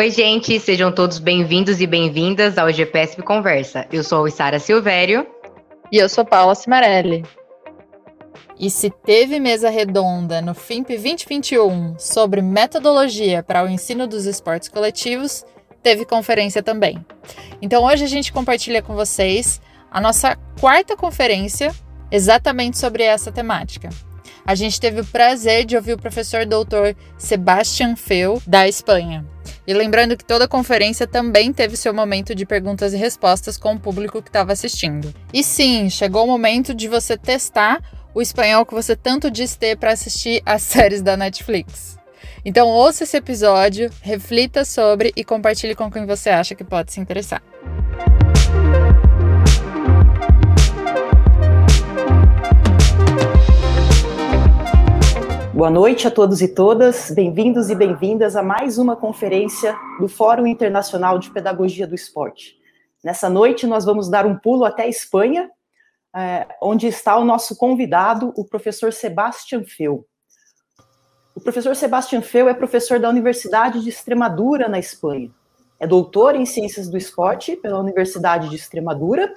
Oi, gente, sejam todos bem-vindos e bem-vindas ao GPSP Conversa. Eu sou a Sara Silvério. E eu sou Paula Cimarelli. E se teve mesa redonda no FIMP 2021 sobre metodologia para o ensino dos esportes coletivos, teve conferência também. Então hoje a gente compartilha com vocês a nossa quarta conferência exatamente sobre essa temática. A gente teve o prazer de ouvir o professor doutor Sebastian Feu, da Espanha. E lembrando que toda conferência também teve seu momento de perguntas e respostas com o público que estava assistindo. E sim, chegou o momento de você testar o espanhol que você tanto diz ter para assistir as séries da Netflix. Então ouça esse episódio, reflita sobre e compartilhe com quem você acha que pode se interessar. Boa noite a todos e todas, bem-vindos e bem-vindas a mais uma conferência do Fórum Internacional de Pedagogia do Esporte. Nessa noite, nós vamos dar um pulo até a Espanha, é, onde está o nosso convidado, o professor Sebastian Feu. O professor Sebastian Feu é professor da Universidade de Extremadura, na Espanha. É doutor em Ciências do Esporte pela Universidade de Extremadura.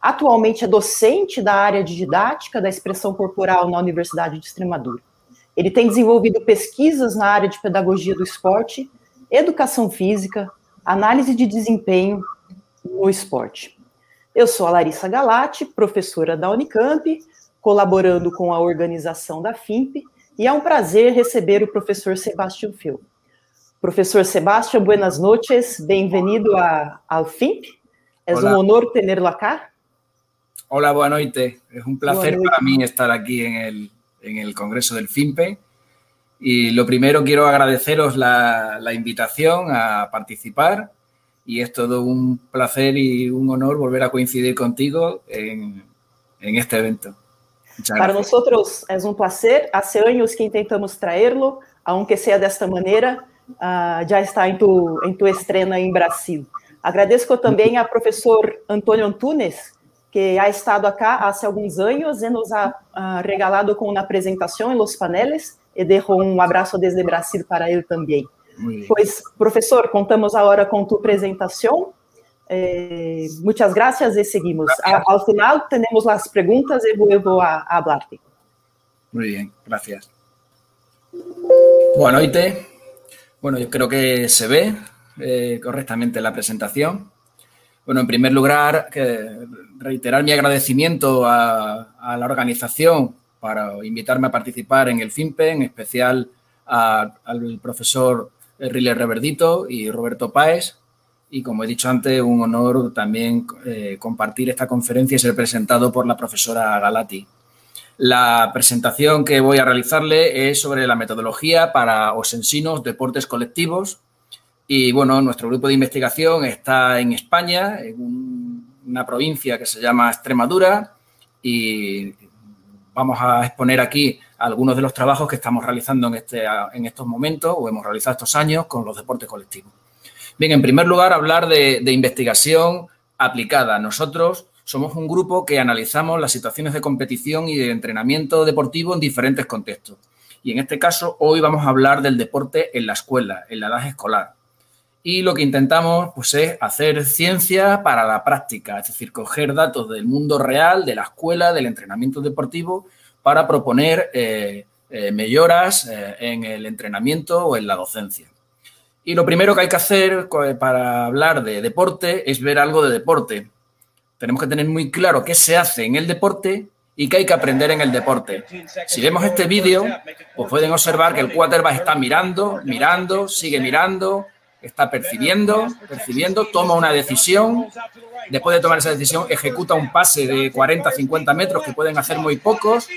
Atualmente é docente da área de didática da expressão corporal na Universidade de Extremadura. Ele tem desenvolvido pesquisas na área de pedagogia do esporte, educação física, análise de desempenho no esporte. Eu sou a Larissa Galati, professora da Unicamp, colaborando com a organização da FIMP, e é um prazer receber o professor Sebastião Feu. Professor Sebastián, buenas noches, bem-vindo ao FIMP. É um honor tenerlo acá. Hola, boa noite. É um placer para mim estar aqui em el en el Congreso del FIMPE. Y lo primero, quiero agradeceros la, la invitación a participar y es todo un placer y un honor volver a coincidir contigo en, en este evento. Muchas Para nosotros es un placer. Hace años que intentamos traerlo, aunque sea de esta manera, uh, já está em tu, em tu estrena em Brasil. Agradeço também ao professor Antônio Antunes, que ha estado acá hace algunos años y nos ha uh, regalado con una presentación en los paneles y dejo un abrazo desde Brasil para él también. Pues, profesor, contamos ahora con tu presentación. Eh, muchas gracias y seguimos. A, al final tenemos las preguntas y vuelvo a, a hablarte. Muy bien, gracias. Buenas noches. Bueno, yo creo que se ve eh, correctamente la presentación. Bueno, en primer lugar, que reiterar mi agradecimiento a, a, la organización para invitarme a participar en el FIMPE, en especial a, al profesor Riller Reverdito y Roberto Páez. Y como he dicho antes, un honor también eh, compartir esta conferencia y ser presentado por la profesora Galati. La presentación que voy a realizarle es sobre la metodología para osensinos deportes colectivos y bueno, nuestro grupo de investigación está en España, en un, una provincia que se llama Extremadura, y vamos a exponer aquí algunos de los trabajos que estamos realizando en, este, en estos momentos o hemos realizado estos años con los deportes colectivos. Bien, en primer lugar, hablar de, de investigación aplicada. Nosotros somos un grupo que analizamos las situaciones de competición y de entrenamiento deportivo en diferentes contextos. Y en este caso, hoy vamos a hablar del deporte en la escuela, en la edad escolar y lo que intentamos pues, es hacer ciencia para la práctica, es decir, coger datos del mundo real, de la escuela, del entrenamiento deportivo, para proponer eh, eh, mejoras eh, en el entrenamiento o en la docencia. Y lo primero que hay que hacer para hablar de deporte es ver algo de deporte. Tenemos que tener muy claro qué se hace en el deporte y qué hay que aprender en el deporte. Si vemos este vídeo, pues pueden observar que el quarterback está mirando, mirando, sigue mirando, está percibiendo, percibiendo, toma una decisión, después de tomar esa decisión ejecuta un pase de 40, 50 metros que pueden hacer muy pocos,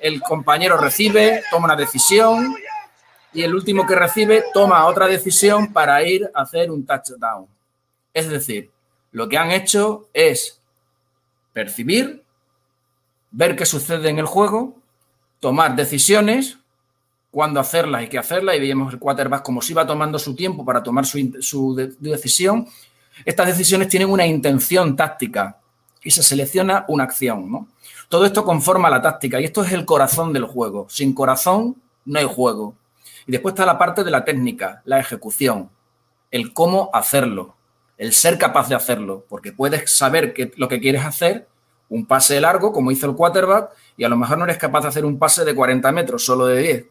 el compañero recibe, toma una decisión y el último que recibe toma otra decisión para ir a hacer un touchdown. Es decir, lo que han hecho es percibir, ver qué sucede en el juego, tomar decisiones cuándo hacerlas y qué hacerlas, y veíamos el quarterback como si iba tomando su tiempo para tomar su, su de, decisión. Estas decisiones tienen una intención táctica y se selecciona una acción. ¿no? Todo esto conforma la táctica y esto es el corazón del juego. Sin corazón no hay juego. Y después está la parte de la técnica, la ejecución. el cómo hacerlo, el ser capaz de hacerlo, porque puedes saber que, lo que quieres hacer, un pase largo, como hizo el quarterback, y a lo mejor no eres capaz de hacer un pase de 40 metros, solo de 10.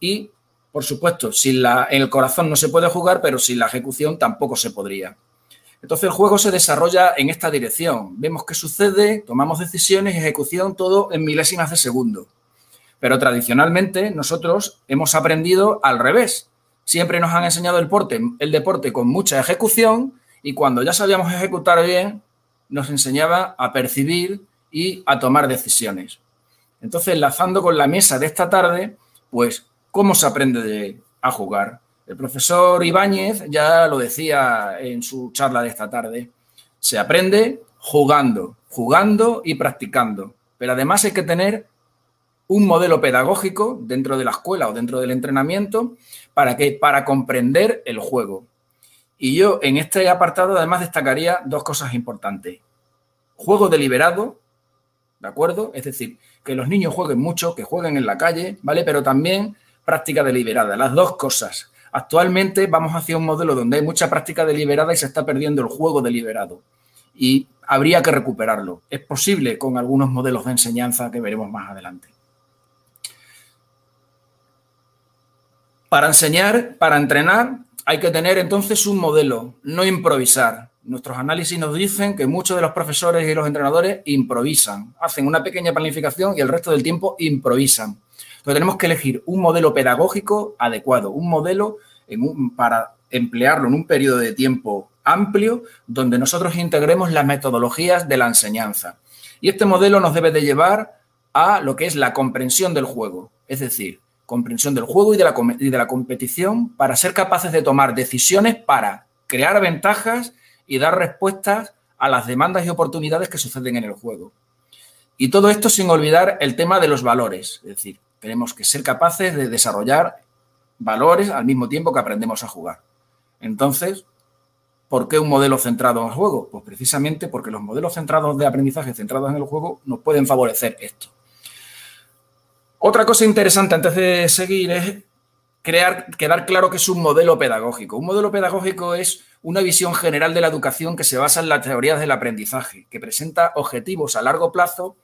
Y, por supuesto, sin la, en el corazón no se puede jugar, pero sin la ejecución tampoco se podría. Entonces el juego se desarrolla en esta dirección. Vemos qué sucede, tomamos decisiones, ejecución, todo en milésimas de segundo. Pero tradicionalmente nosotros hemos aprendido al revés. Siempre nos han enseñado el, el deporte con mucha ejecución y cuando ya sabíamos ejecutar bien, nos enseñaba a percibir y a tomar decisiones. Entonces, enlazando con la mesa de esta tarde, pues, ¿cómo se aprende a jugar? El profesor Ibáñez ya lo decía en su charla de esta tarde. Se aprende jugando, jugando y practicando. Pero además hay que tener un modelo pedagógico dentro de la escuela o dentro del entrenamiento para que para comprender el juego. Y yo en este apartado además destacaría dos cosas importantes. Juego deliberado, ¿de acuerdo? Es decir, que los niños jueguen mucho, que jueguen en la calle, ¿vale? Pero también práctica deliberada, las dos cosas. Actualmente vamos hacia un modelo donde hay mucha práctica deliberada y se está perdiendo el juego deliberado. Y habría que recuperarlo. Es posible con algunos modelos de enseñanza que veremos más adelante. Para enseñar, para entrenar, hay que tener entonces un modelo, no improvisar. Nuestros análisis nos dicen que muchos de los profesores y los entrenadores improvisan, hacen una pequeña planificación y el resto del tiempo improvisan. Entonces tenemos que elegir un modelo pedagógico adecuado, un modelo para emplearlo en un periodo de tiempo amplio donde nosotros integremos las metodologías de la enseñanza. Y este modelo nos debe de llevar a lo que es la comprensión del juego, es decir, comprensión del juego y de la competición para ser capaces de tomar decisiones para crear ventajas y dar respuestas a las demandas y oportunidades que suceden en el juego. Y todo esto sin olvidar el tema de los valores, es decir, tenemos que ser capaces de desarrollar valores al mismo tiempo que aprendemos a jugar. Entonces, ¿por qué un modelo centrado en el juego? Pues precisamente porque los modelos centrados de aprendizaje centrados en el juego nos pueden favorecer esto. Otra cosa interesante antes de seguir es crear, quedar claro que es un modelo pedagógico. Un modelo pedagógico es una visión general de la educación que se basa en las teorías del aprendizaje, que presenta objetivos a largo plazo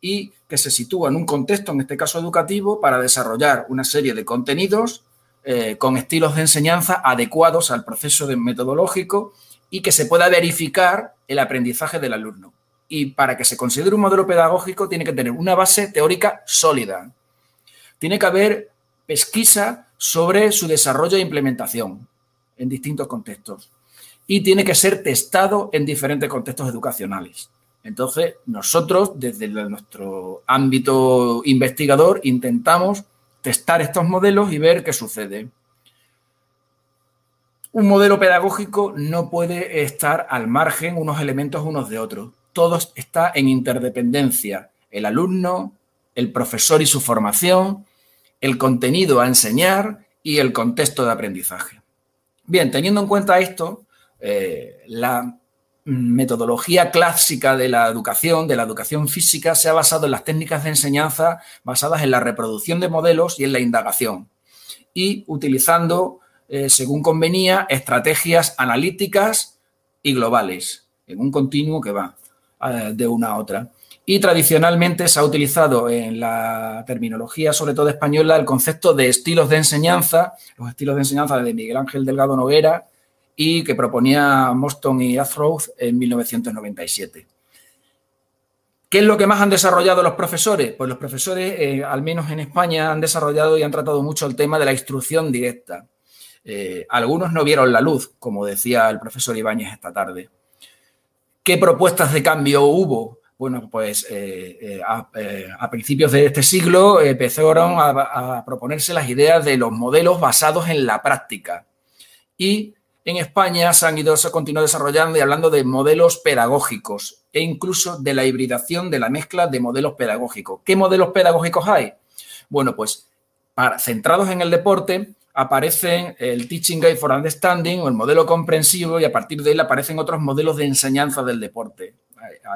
y que se sitúa en un contexto, en este caso educativo, para desarrollar una serie de contenidos eh, con estilos de enseñanza adecuados al proceso metodológico y que se pueda verificar el aprendizaje del alumno. Y para que se considere un modelo pedagógico tiene que tener una base teórica sólida. Tiene que haber pesquisa sobre su desarrollo e implementación en distintos contextos. Y tiene que ser testado en diferentes contextos educacionales. Entonces, nosotros, desde nuestro ámbito investigador, intentamos testar estos modelos y ver qué sucede. Un modelo pedagógico no puede estar al margen unos elementos unos de otros. Todo está en interdependencia. El alumno, el profesor y su formación, el contenido a enseñar y el contexto de aprendizaje. Bien, teniendo en cuenta esto, eh, la metodología clásica de la educación, de la educación física, se ha basado en las técnicas de enseñanza basadas en la reproducción de modelos y en la indagación, y utilizando, eh, según convenía, estrategias analíticas y globales, en un continuo que va eh, de una a otra. Y tradicionalmente se ha utilizado en la terminología, sobre todo española, el concepto de estilos de enseñanza, los estilos de enseñanza de Miguel Ángel Delgado Noguera, y que proponía Moston y Athrow en 1997. ¿Qué es lo que más han desarrollado los profesores? Pues los profesores, eh, al menos en España, han desarrollado y han tratado mucho el tema de la instrucción directa. Eh, algunos no vieron la luz, como decía el profesor Ibáñez esta tarde. ¿Qué propuestas de cambio hubo? Bueno, pues eh, a, principios de este siglo empezaron a, a proponerse las ideas de los modelos basados en la práctica. Y en España se han ido, se desarrollando y hablando de modelos pedagógicos e incluso de la hibridación de la mezcla de modelos pedagógicos. ¿Qué modelos pedagógicos hay? Bueno, pues centrados en el deporte aparecen el Teaching Guide for Understanding o el modelo comprensivo y a partir de él aparecen otros modelos de enseñanza del deporte.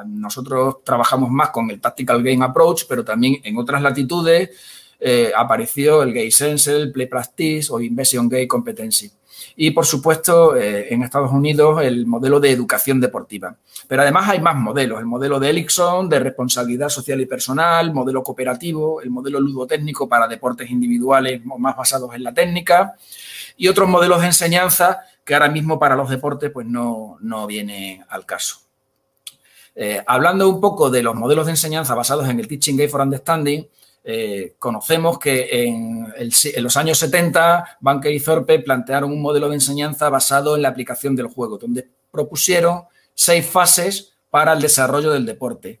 Nosotros trabajamos más con el Tactical Game Approach, pero también en otras latitudes eh, apareció el Gay Sense, el Play Practice o Inversion Gay Competency. Y, por supuesto, eh, en Estados Unidos, el modelo de educación deportiva. Pero además hay más modelos, el modelo de Elixon, de responsabilidad social y personal, modelo cooperativo, el modelo ludotécnico para deportes individuales más basados en la técnica y otros modelos de enseñanza que ahora mismo para los deportes pues no, no viene al caso. Eh, hablando un poco de los modelos de enseñanza basados en el Teaching Game for Understanding, eh, conocemos que en, los años 70 Banker y Thorpe plantearon un modelo de enseñanza basado en la aplicación del juego, donde propusieron seis fases para el desarrollo del deporte.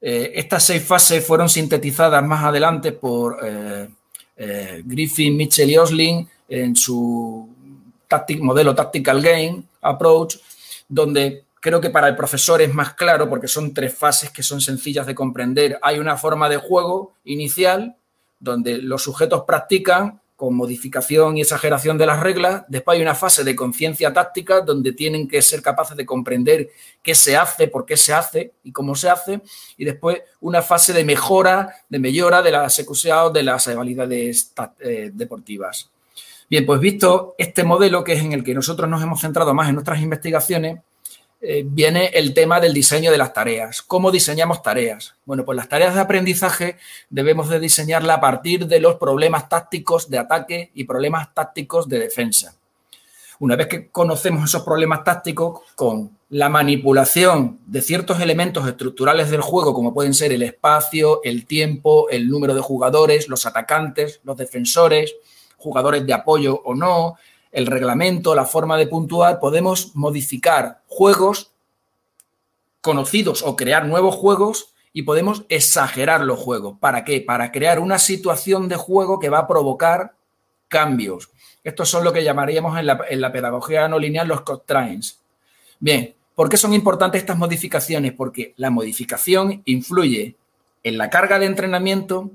Eh, estas seis fases fueron sintetizadas más adelante por Griffin, Mitchell y Osling en su modelo Tactical Game Approach, donde creo que para el profesor es más claro porque son tres fases que son sencillas de comprender. Hay una forma de juego inicial donde los sujetos practican con modificación y exageración de las reglas. Después hay una fase de conciencia táctica donde tienen que ser capaces de comprender qué se hace, por qué se hace y cómo se hace. Y después una fase de mejora, de mejora de las ejecución de las habilidades eh, deportivas. Bien, pues visto este modelo, que es en el que nosotros nos hemos centrado más en nuestras investigaciones, eh, viene el tema del diseño de las tareas. ¿Cómo diseñamos tareas? Bueno, pues las tareas de aprendizaje debemos de diseñarla a partir de los problemas tácticos de ataque y problemas tácticos de defensa. Una vez que conocemos esos problemas tácticos con la manipulación de ciertos elementos estructurales del juego, como pueden ser el espacio, el tiempo, el número de jugadores, los atacantes, los defensores, jugadores de apoyo o no, el reglamento, la forma de puntuar, podemos modificar juegos conocidos o crear nuevos juegos y podemos exagerar los juegos. ¿Para qué? Para crear una situación de juego que va a provocar cambios. Estos son lo que llamaríamos en la, pedagogía no lineal los constraints. Bien, ¿por qué son importantes estas modificaciones? Porque la modificación influye en la carga de entrenamiento,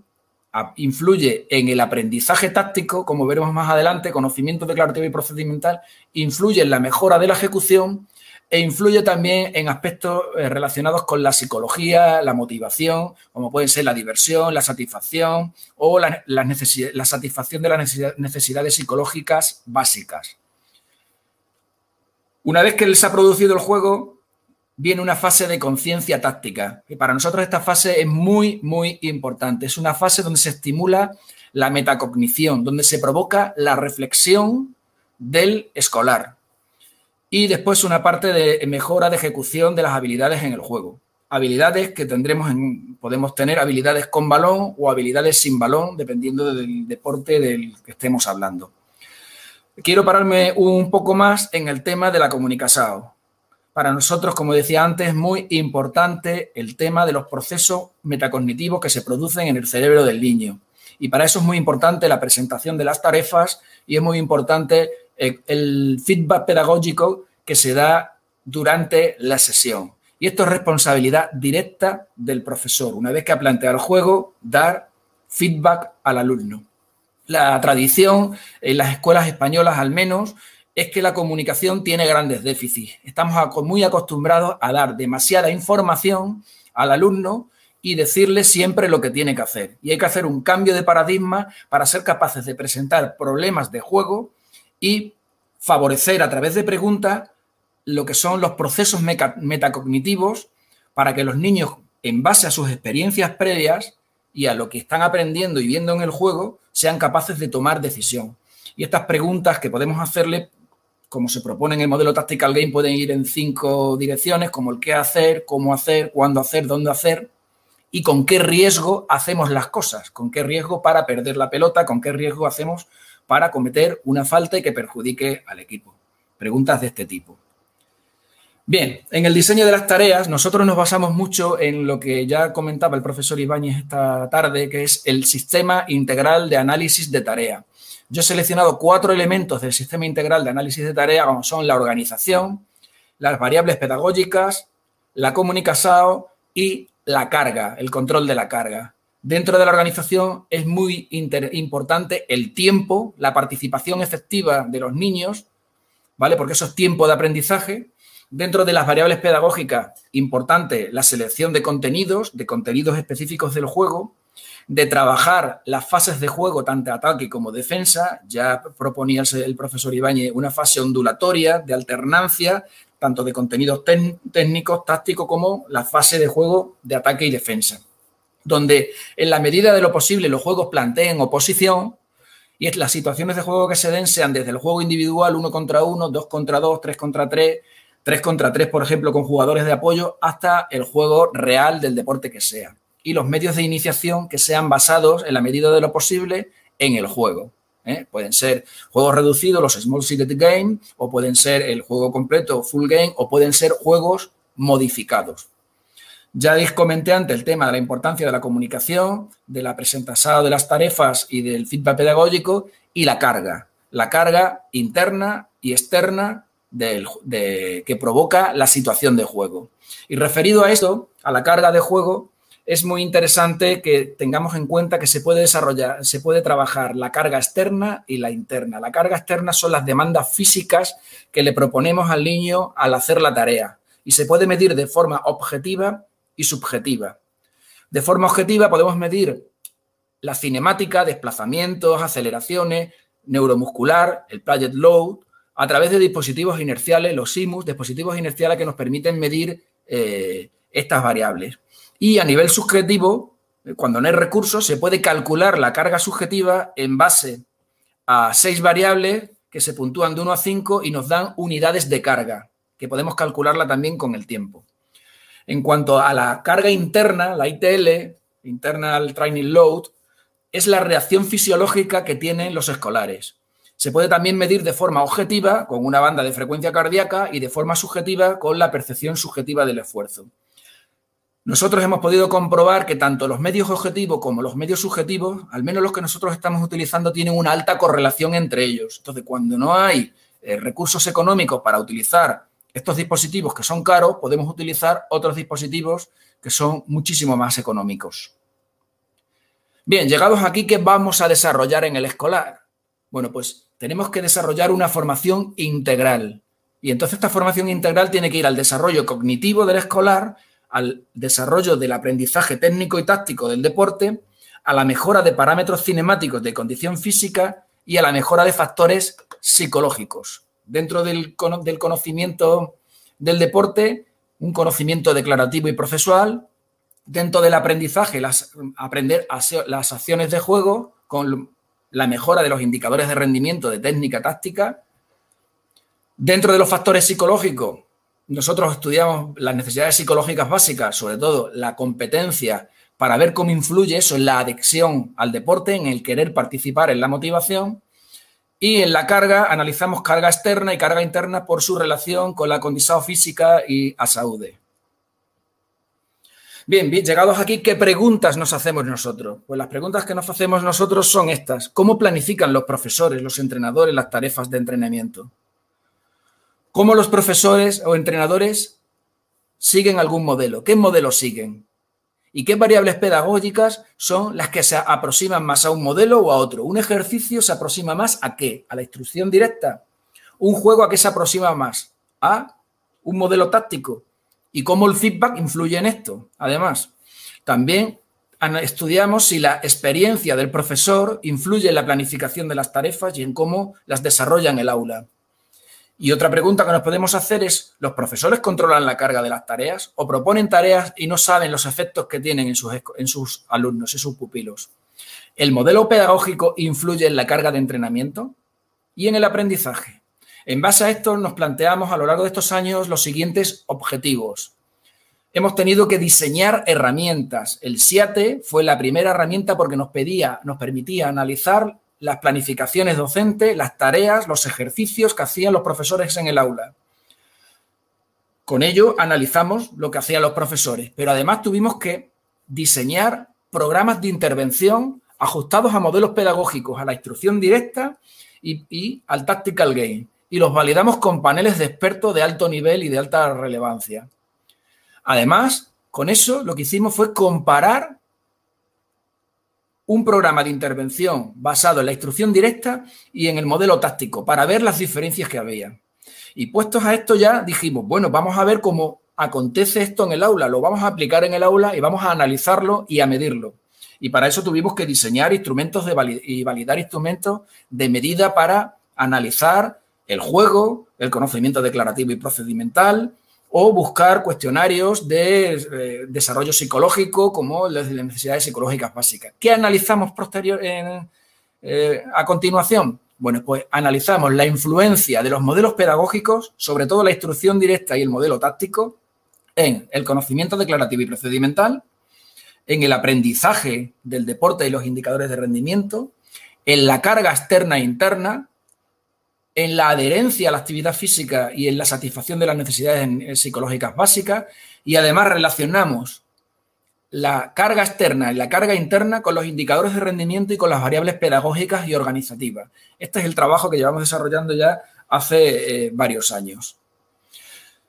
influye en el aprendizaje táctico, como veremos más adelante, conocimiento declarativo y procedimental, influye en la mejora de la ejecución e influye también en aspectos eh, relacionados con la psicología, la motivación, como pueden ser la diversión, la satisfacción o la, la satisfacción de las necesidades psicológicas básicas. Una vez que se ha producido el juego, viene una fase de conciencia táctica. Y para nosotros esta fase es muy, muy importante. Es una fase donde se estimula la metacognición, donde se provoca la reflexión del escolar. Y después una parte de mejora de ejecución de las habilidades en el juego. Habilidades que tendremos en, podemos tener habilidades con balón o habilidades sin balón, dependiendo del deporte del que estemos hablando. Quiero pararme un poco más en el tema de la comunicación para nosotros, como decía antes, es muy importante el tema de los procesos metacognitivos que se producen en el cerebro del niño. Y para eso es muy importante la presentación de las tarefas y es muy importante eh, el feedback pedagógico que se da durante la sesión. Y esto es responsabilidad directa del profesor. Una vez que ha planteado el juego, dar feedback al alumno. La tradición en las escuelas españolas al menos es que la comunicación tiene grandes déficits. Estamos muy acostumbrados a dar demasiada información al alumno y decirle siempre lo que tiene que hacer. Y hay que hacer un cambio de paradigma para ser capaces de presentar problemas de juego y favorecer a través de preguntas lo que son los procesos metacognitivos para que los niños, en base a sus experiencias previas y a lo que están aprendiendo y viendo en el juego, sean capaces de tomar decisión. Y estas preguntas que podemos hacerle como se propone en el modelo Tactical Game, pueden ir en cinco direcciones, como el qué hacer, cómo hacer, cuándo hacer, dónde hacer y con qué riesgo hacemos las cosas, con qué riesgo para perder la pelota, con qué riesgo hacemos para cometer una falta y que perjudique al equipo. Preguntas de este tipo. Bien, en el diseño de las tareas nosotros nos basamos mucho en lo que ya comentaba el profesor Ibáñez esta tarde, que es el sistema integral de análisis de tarea. Yo he seleccionado cuatro elementos del sistema integral de análisis de tarea, como son la organización, las variables pedagógicas, la comunicación y la carga, el control de la carga. Dentro de la organización es muy importante el tiempo, la participación efectiva de los niños, ¿vale? Porque eso es tiempo de aprendizaje. Dentro de las variables pedagógicas, importante la selección de contenidos, de contenidos específicos del juego, de trabajar las fases de juego, tanto ataque como defensa. Ya proponía el profesor Ibáñez una fase ondulatoria de alternancia, tanto de contenidos técnicos, tácticos, como la fase de juego de ataque y defensa, donde en la medida de lo posible los juegos planteen oposición y es las situaciones de juego que se den sean desde el juego individual, uno contra uno, dos contra dos, tres contra tres, tres contra tres, por ejemplo, con jugadores de apoyo, hasta el juego real del deporte que sea. Y los medios de iniciación que sean basados, en la medida de lo posible, en el juego. ¿eh? Pueden ser juegos reducidos, los Small Seated Game, o pueden ser el juego completo, Full Game, o pueden ser juegos modificados. Ya les comenté antes el tema de la importancia de la comunicación, de la presentación de las tarefas y del feedback pedagógico y la carga. La carga interna y externa que provoca la situación de juego. Y referido a esto, a la carga de juego, es muy interesante que tengamos en cuenta que se puede desarrollar, se puede trabajar la carga externa y la interna. La carga externa son las demandas físicas que le proponemos al niño al hacer la tarea y se puede medir de forma objetiva y subjetiva. De forma objetiva podemos medir la cinemática, desplazamientos, aceleraciones, neuromuscular, el plate load, a través de dispositivos inerciales, los SIMUS, dispositivos inerciales que nos permiten medir eh, estas variables. Y a nivel subjetivo, eh, cuando no hay recursos, se puede calcular la carga subjetiva en base a seis variables que se puntúan de 1 a 5 y nos dan unidades de carga, que podemos calcularla también con el tiempo. En cuanto a la carga interna, la ITL, Internal Training Load, es la reacción fisiológica que tienen los escolares. Se puede también medir de forma objetiva con una banda de frecuencia cardíaca y de forma subjetiva con la percepción subjetiva del esfuerzo. Nosotros hemos podido comprobar que tanto los medios objetivos como los medios subjetivos, al menos los que nosotros estamos utilizando, tienen una alta correlación entre ellos. Entonces, cuando no hay eh, recursos económicos para utilizar estos dispositivos que son caros, podemos utilizar otros dispositivos que son muchísimo más económicos. Bien, llegados aquí, ¿qué vamos a desarrollar en el escolar? Bueno, pues tenemos que desarrollar una formación integral. Y entonces esta formación integral tiene que ir al desarrollo cognitivo del escolar, al desarrollo del aprendizaje técnico y táctico del deporte, a la mejora de parámetros cinemáticos de condición física y a la mejora de factores psicológicos dentro del, conocimiento del deporte, un conocimiento declarativo y procesual, dentro del aprendizaje, aprender las acciones de juego con la mejora de los indicadores de rendimiento de técnica táctica. Dentro de los factores psicológicos, nosotros estudiamos las necesidades psicológicas básicas, sobre todo la competencia, para ver cómo influye eso en la adicción al deporte, en el querer participar en la motivación. Y en la carga analizamos carga externa y carga interna por su relación con la condición física y a salud. Bien, bien, llegados aquí, ¿qué preguntas nos hacemos nosotros? Pues las preguntas que nos hacemos nosotros son estas. ¿Cómo planifican los profesores, los entrenadores las tarefas de entrenamiento? ¿Cómo los profesores o entrenadores siguen algún modelo? ¿Qué modelo siguen? ¿Y qué variables pedagógicas son las que se aproximan más a un modelo o a otro? ¿Un ejercicio se aproxima más a qué? ¿A la instrucción directa? ¿Un juego a qué se aproxima más? ¿A un modelo táctico? ¿Y cómo el feedback influye en esto? Además, también estudiamos si la experiencia del profesor influye en la planificación de las tarefas y en cómo las desarrolla en el aula. Y otra pregunta que nos podemos hacer es, ¿los profesores controlan la carga de las tareas o proponen tareas y no saben los efectos que tienen en sus, alumnos, en sus pupilos? ¿El modelo pedagógico influye en la carga de entrenamiento y en el aprendizaje? En base a esto nos planteamos a lo largo de estos años los siguientes objetivos. Hemos tenido que diseñar herramientas. El SIATE fue la primera herramienta porque nos pedía, nos permitía analizar las planificaciones docentes, las tareas, los ejercicios que hacían los profesores en el aula. Con ello analizamos lo que hacían los profesores, pero además tuvimos que diseñar programas de intervención ajustados a modelos pedagógicos, a la instrucción directa y, al tactical game. Y los validamos con paneles de expertos de alto nivel y de alta relevancia. Además, con eso lo que hicimos fue comparar un programa de intervención basado en la instrucción directa y en el modelo táctico para ver las diferencias que había. Y puestos a esto ya dijimos, bueno, vamos a ver cómo acontece esto en el aula, lo vamos a aplicar en el aula y vamos a analizarlo y a medirlo. Y para eso tuvimos que diseñar instrumentos de y validar instrumentos de medida para analizar el juego, el conocimiento declarativo y procedimental, o buscar cuestionarios de eh, desarrollo psicológico como las necesidades psicológicas básicas. ¿Qué analizamos posterior, eh, a continuación? Bueno, pues analizamos la influencia de los modelos pedagógicos, sobre todo la instrucción directa y el modelo táctico, en el conocimiento declarativo y procedimental, en el aprendizaje del deporte y los indicadores de rendimiento, en la carga externa e interna, en la adherencia a la actividad física y en la satisfacción de las necesidades eh, psicológicas básicas y además relacionamos la carga externa y la carga interna con los indicadores de rendimiento y con las variables pedagógicas y organizativas. Este es el trabajo que llevamos desarrollando ya hace eh, varios años.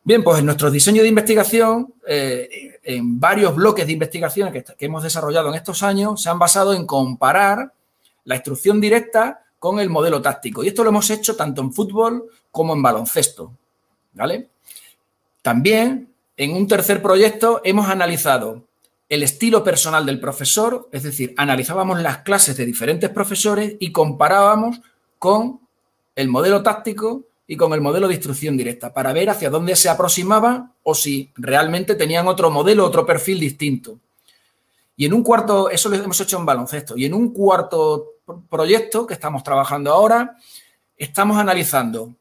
Bien, pues en nuestro diseño de investigación, eh, en varios bloques de investigación que, que hemos desarrollado en estos años, se han basado en comparar la instrucción directa con el modelo táctico. Y esto lo hemos hecho tanto en fútbol como en baloncesto. ¿Vale? También en un tercer proyecto hemos analizado el estilo personal del profesor, es decir, analizábamos las clases de diferentes profesores y comparábamos con el modelo táctico y con el modelo de instrucción directa para ver hacia dónde se aproximaban o si realmente tenían otro modelo, otro perfil distinto. Y en un cuarto, eso lo hemos hecho en baloncesto, y en un cuarto proyecto que estamos trabajando ahora, estamos analizando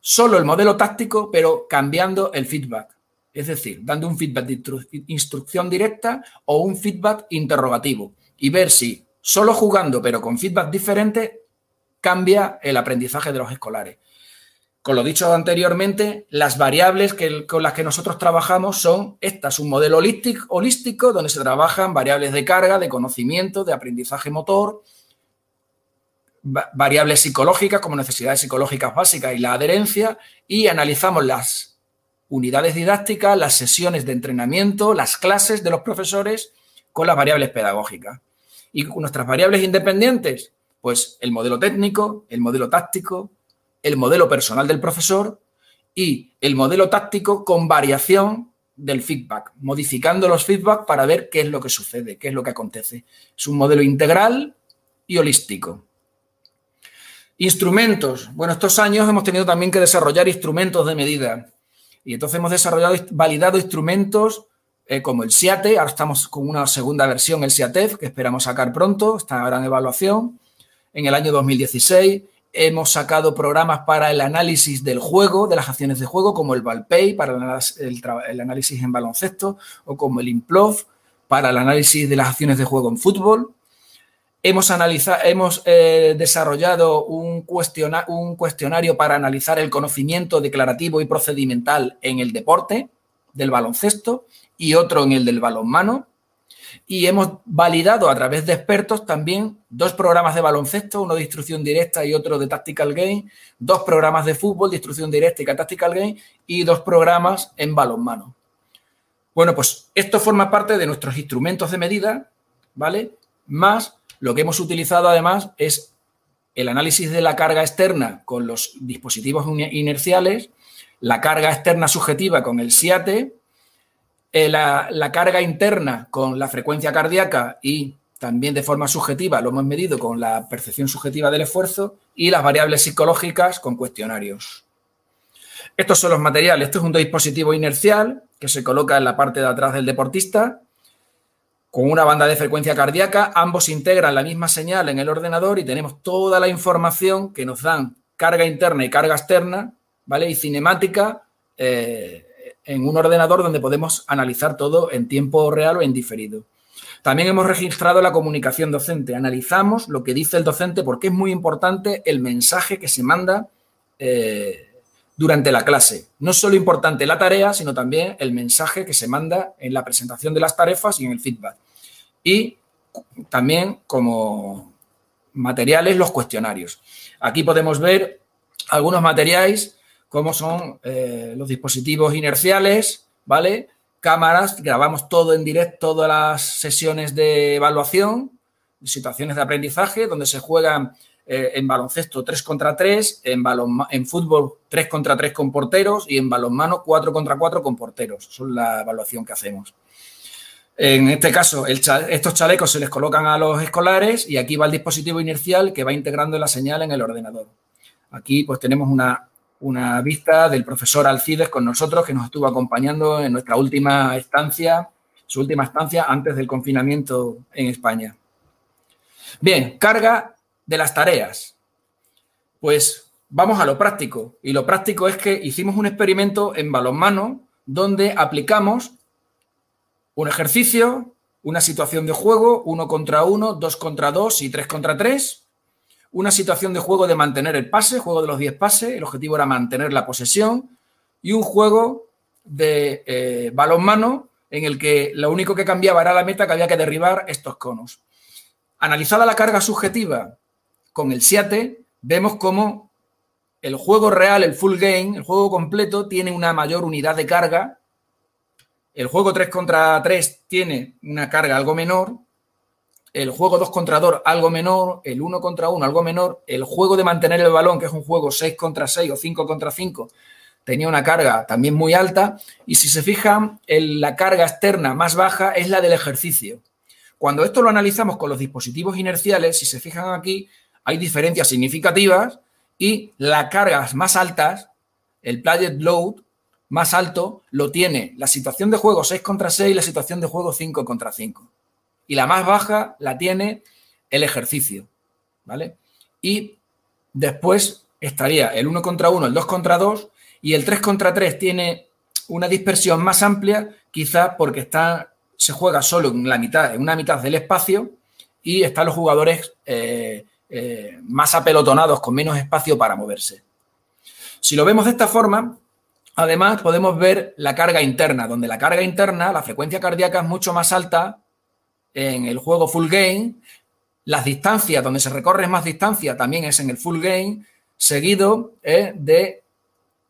solo el modelo táctico, pero cambiando el feedback. Es decir, dando un feedback de instrucción directa o un feedback interrogativo y ver si solo jugando, pero con feedback diferente, cambia el aprendizaje de los escolares. Con lo dicho anteriormente, las variables con las que nosotros trabajamos son estas, un modelo holístico, holístico donde se trabajan variables de carga, de conocimiento, de aprendizaje motor, variables psicológicas como necesidades psicológicas básicas y la adherencia y analizamos las unidades didácticas, las sesiones de entrenamiento, las clases de los profesores con las variables pedagógicas. Y nuestras variables independientes, pues el modelo técnico, el modelo táctico, el modelo personal del profesor y el modelo táctico con variación del feedback, modificando los feedback para ver qué es lo que sucede, qué es lo que acontece. Es un modelo integral y holístico. Instrumentos. Bueno, estos años hemos tenido también que desarrollar instrumentos de medida. Y entonces hemos desarrollado, validado instrumentos eh, como el SIATE. Ahora estamos con una segunda versión, el SIATEF, que esperamos sacar pronto. Está ahora en evaluación. En el año 2016 hemos sacado programas para el análisis del juego, de las acciones de juego, como el Valpay para el, análisis en baloncesto, o como el Implov para el análisis de las acciones de juego en fútbol. Hemos, analizado, hemos eh, desarrollado un, un cuestionario para analizar el conocimiento declarativo y procedimental en el deporte del baloncesto y otro en el del balonmano. Y hemos validado a través de expertos también dos programas de baloncesto, uno de instrucción directa y otro de tactical game, dos programas de fútbol de instrucción directa y tactical game y dos programas en balonmano. Bueno, pues esto forma parte de nuestros instrumentos de medida, ¿vale? Más lo que hemos utilizado además es el análisis de la carga externa con los dispositivos inerciales, la carga externa subjetiva con el SIATE, eh, la, carga interna con la frecuencia cardíaca y también de forma subjetiva lo hemos medido con la percepción subjetiva del esfuerzo y las variables psicológicas con cuestionarios. Estos son los materiales. Esto es un dispositivo inercial que se coloca en la parte de atrás del deportista con una banda de frecuencia cardíaca, ambos integran la misma señal en el ordenador y tenemos toda la información que nos dan carga interna y carga externa, ¿vale? Y cinemática eh, en un ordenador donde podemos analizar todo en tiempo real o en diferido. También hemos registrado la comunicación docente. Analizamos lo que dice el docente porque es muy importante el mensaje que se manda eh, durante la clase. No es solo importante la tarea, sino también el mensaje que se manda en la presentación de las tarefas y en el feedback. Y también como materiales los cuestionarios. Aquí podemos ver algunos materiales como son eh, los dispositivos inerciales, ¿vale? Cámaras, grabamos todo en directo, todas las sesiones de evaluación, situaciones de aprendizaje, donde se juegan eh, en baloncesto 3 contra 3, en, en fútbol 3 contra 3 con porteros y en balonmano 4 contra 4 con porteros. Eso es la evaluación que hacemos. En este caso, estos chalecos se les colocan a los escolares y aquí va el dispositivo inercial que va integrando la señal en el ordenador. Aquí pues tenemos una, una vista del profesor Alcides con nosotros que nos estuvo acompañando en nuestra última estancia, su última estancia antes del confinamiento en España. Bien, carga de las tareas. Pues vamos a lo práctico. Y lo práctico es que hicimos un experimento en balonmano donde aplicamos un ejercicio, una situación de juego, uno contra uno, dos contra dos y tres contra tres. Una situación de juego de mantener el pase, juego de los 10 pases, el objetivo era mantener la posesión. Y un juego de eh, balonmano en el que lo único que cambiaba era la meta que había que derribar estos conos. Analizada la carga subjetiva con el SIATE, vemos cómo el juego real, el full game, el juego completo, tiene una mayor unidad de carga el juego 3 contra 3 tiene una carga algo menor. El juego 2 contra 2 algo menor. El 1 contra 1 algo menor. El juego de mantener el balón, que es un juego 6 contra 6 o 5 contra 5, tenía una carga también muy alta. Y si se fijan, la carga externa más baja es la del ejercicio. Cuando esto lo analizamos con los dispositivos inerciales, si se fijan aquí, hay diferencias significativas y las cargas más altas, el player load, más alto lo tiene la situación de juego 6 contra 6 y la situación de juego 5 contra 5. Y la más baja la tiene el ejercicio, ¿vale? Y después estaría el 1 contra 1, el 2 contra 2 y el 3 contra 3 tiene una dispersión más amplia, quizás porque está, se juega solo en la mitad, en una mitad del espacio y están los jugadores eh, eh, más apelotonados con menos espacio para moverse. Si lo vemos de esta forma, Además, podemos ver la carga interna, donde la carga interna, la frecuencia cardíaca es mucho más alta en el juego full game. Las distancias, donde se recorre más distancia, también es en el full game, seguido eh, de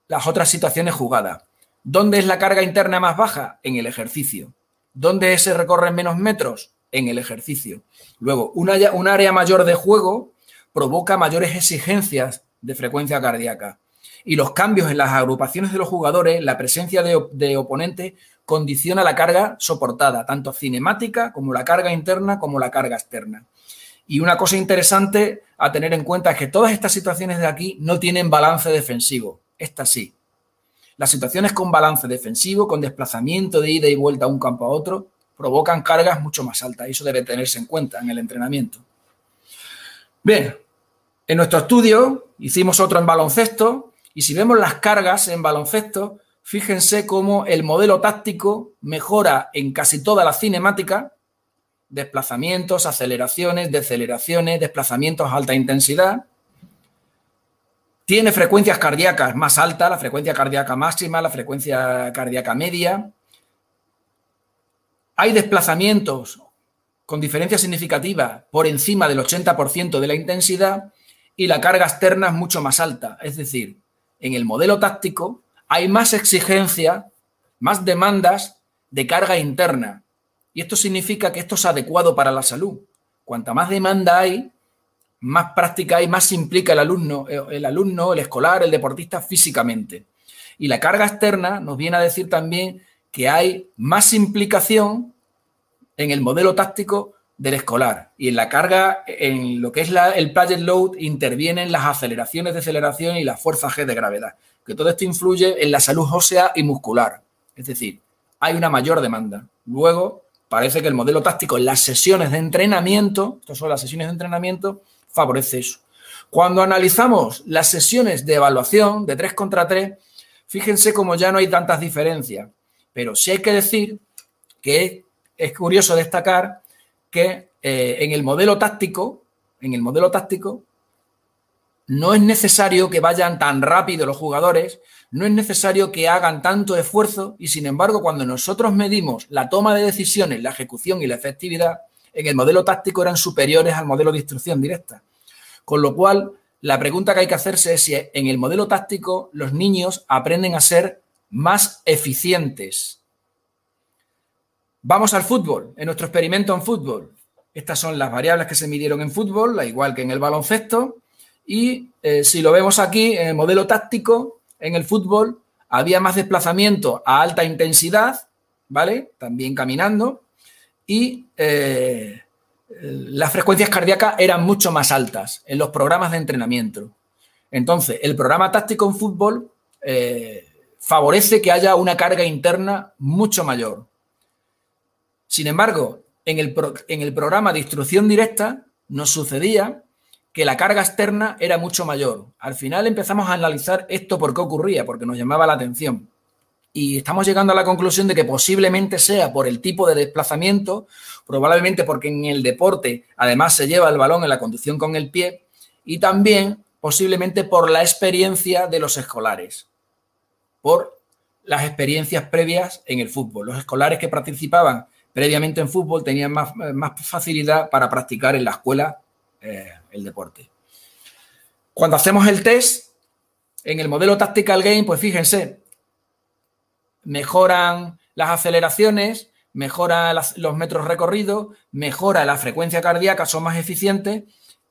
las otras situaciones jugadas. ¿Dónde es la carga interna más baja? En el ejercicio. ¿Dónde se recorren menos metros? En el ejercicio. Luego, un área mayor de juego provoca mayores exigencias de frecuencia cardíaca y los cambios en las agrupaciones de los jugadores, la presencia de, oponentes, condiciona la carga soportada, tanto cinemática como la carga interna como la carga externa. Y una cosa interesante a tener en cuenta es que todas estas situaciones de aquí no tienen balance defensivo. Estas sí. Las situaciones con balance defensivo, con desplazamiento de ida y vuelta a un campo a otro, provocan cargas mucho más altas. Y eso debe tenerse en cuenta en el entrenamiento. Bien, en nuestro estudio hicimos otro en baloncesto y si vemos las cargas en baloncesto, fíjense cómo el modelo táctico mejora en casi toda la cinemática, desplazamientos, aceleraciones, deceleraciones, desplazamientos a alta intensidad. Tiene frecuencias cardíacas más altas, la frecuencia cardíaca máxima, la frecuencia cardíaca media. Hay desplazamientos con diferencia significativa por encima del 80% de la intensidad y la carga externa es mucho más alta. Es decir, en el modelo táctico hay más exigencia, más demandas de carga interna. Y esto significa que esto es adecuado para la salud. Cuanta más demanda hay, más práctica hay, más implica el alumno, eh, el alumno, el escolar, el deportista físicamente. Y la carga externa nos viene a decir también que hay más implicación en el modelo táctico del escolar. Y en la carga, en lo que es el player load, intervienen las aceleraciones, deceleración y la fuerza G de gravedad. Que todo esto influye en la salud ósea y muscular. Es decir, hay una mayor demanda. Luego, parece que el modelo táctico en las sesiones de entrenamiento, estas son las sesiones de entrenamiento, favorece eso. Cuando analizamos las sesiones de evaluación de 3 contra 3, fíjense cómo ya no hay tantas diferencias. Pero sí hay que decir que es curioso destacar que eh, en el modelo táctico, en el modelo táctico, no es necesario que vayan tan rápido los jugadores, no es necesario que hagan tanto esfuerzo y sin embargo cuando nosotros medimos la toma de decisiones, la ejecución y la efectividad, en el modelo táctico eran superiores al modelo de instrucción directa. Con lo cual, la pregunta que hay que hacerse es si en el modelo táctico los niños aprenden a ser más eficientes, Vamos al fútbol, en nuestro experimento en fútbol. Estas son las variables que se midieron en fútbol, igual que en el baloncesto. Y eh, si lo vemos aquí, en el modelo táctico, en el fútbol, había más desplazamiento a alta intensidad, ¿vale? También caminando. y eh, las frecuencias cardíacas eran mucho más altas en los programas de entrenamiento. Entonces, el programa táctico en fútbol eh, favorece que haya una carga interna mucho mayor. Sin embargo, en el, en el programa de instrucción directa nos sucedía que la carga externa era mucho mayor. Al final empezamos a analizar esto por qué ocurría, porque nos llamaba la atención. Y estamos llegando a la conclusión de que posiblemente sea por el tipo de desplazamiento, probablemente porque en el deporte además se lleva el balón en la conducción con el pie, y también posiblemente por la experiencia de los escolares, por las experiencias previas en el fútbol. Los escolares que participaban previamente en fútbol tenían más, facilidad para practicar en la escuela eh, el deporte. Cuando hacemos el test, en el modelo Tactical Game, pues fíjense, mejoran las aceleraciones, mejora los metros recorridos, mejora la frecuencia cardíaca, son más eficientes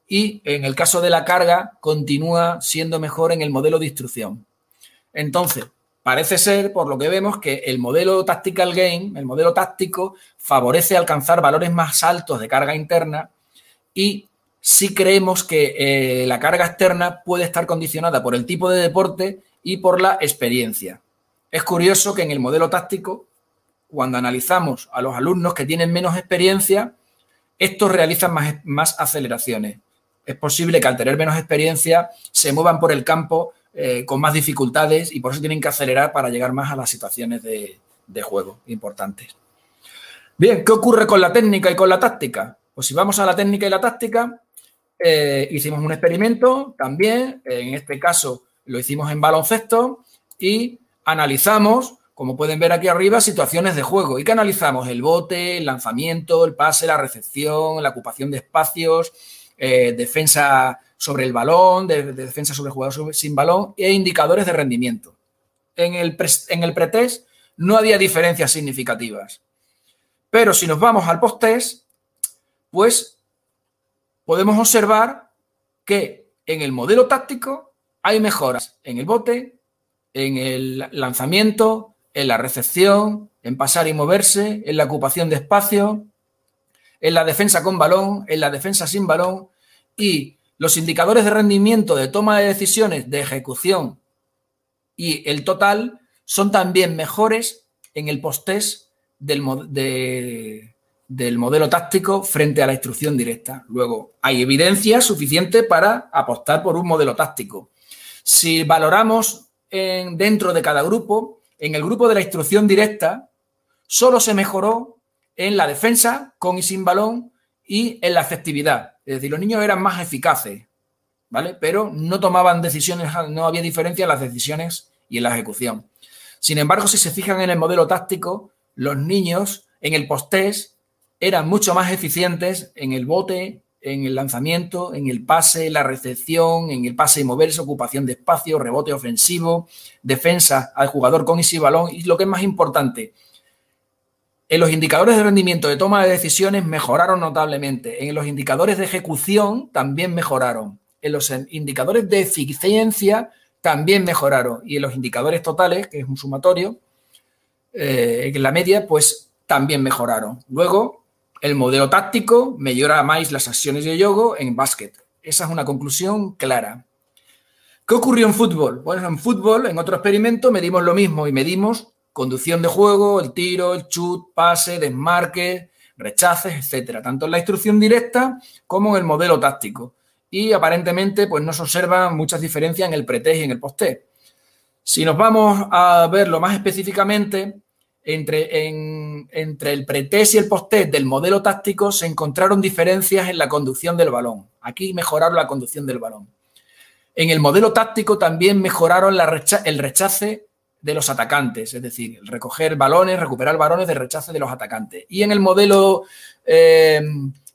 y en el caso de la carga continúa siendo mejor en el modelo de instrucción. Entonces, parece ser, por lo que vemos, que el modelo Tactical Game, el modelo táctico, favorece alcanzar valores más altos de carga interna y sí creemos que eh, la carga externa puede estar condicionada por el tipo de deporte y por la experiencia. Es curioso que en el modelo táctico, cuando analizamos a los alumnos que tienen menos experiencia, estos realizan más, más aceleraciones. Es posible que al tener menos experiencia se muevan por el campo eh, con más dificultades y por eso tienen que acelerar para llegar más a las situaciones de, juego importantes. Bien, ¿qué ocurre con la técnica y con la táctica? Pues si vamos a la técnica y la táctica, eh, hicimos un experimento también, en este caso lo hicimos en baloncesto y analizamos, como pueden ver aquí arriba, situaciones de juego. ¿Y qué analizamos? El bote, el lanzamiento, el pase, la recepción, la ocupación de espacios, eh, defensa sobre el balón, de, defensa sobre el jugador sin balón e indicadores de rendimiento. En el, en el pretest no había diferencias significativas. Pero si nos vamos al post-test, pues podemos observar que en el modelo táctico hay mejoras en el bote, en el lanzamiento, en la recepción, en pasar y moverse, en la ocupación de espacio, en la defensa con balón, en la defensa sin balón y los indicadores de rendimiento de toma de decisiones, de ejecución y el total son también mejores en el post-test del, del modelo táctico frente a la instrucción directa. Luego, hay evidencia suficiente para apostar por un modelo táctico. Si valoramos en, dentro de cada grupo, en el grupo de la instrucción directa, solo se mejoró en la defensa con y sin balón y en la efectividad. Es decir, los niños eran más eficaces, ¿vale? Pero no tomaban decisiones, no había diferencia en las decisiones y en la ejecución. Sin embargo, si se fijan en el modelo táctico, los niños en el post-test eran mucho más eficientes en el bote, en el lanzamiento, en el pase, la recepción, en el pase y moverse, ocupación de espacio, rebote ofensivo, defensa al jugador con y sin balón y lo que es más importante, en los indicadores de rendimiento de toma de decisiones mejoraron notablemente. En los indicadores de ejecución también mejoraron. En los indicadores de eficiencia también mejoraron. Y en los indicadores totales, que es un sumatorio, eh, en la media, pues también mejoraron. Luego, el modelo táctico mejora más las acciones de yogo en básquet. Esa es una conclusión clara. ¿Qué ocurrió en fútbol? Bueno, en fútbol, en otro experimento, medimos lo mismo y medimos conducción de juego, el tiro, el chut, pase, desmarque, rechaces, etcétera, tanto en la instrucción directa como en el modelo táctico. Y aparentemente, pues no se observan muchas diferencias en el pretest y en el post Si nos vamos a verlo más específicamente, entre, entre el pretest y el posttest del modelo táctico se encontraron diferencias en la conducción del balón. Aquí mejoraron la conducción del balón. En el modelo táctico también mejoraron el rechace de los atacantes, es decir, recoger balones, recuperar balones de rechace de los atacantes. Y en el modelo, eh,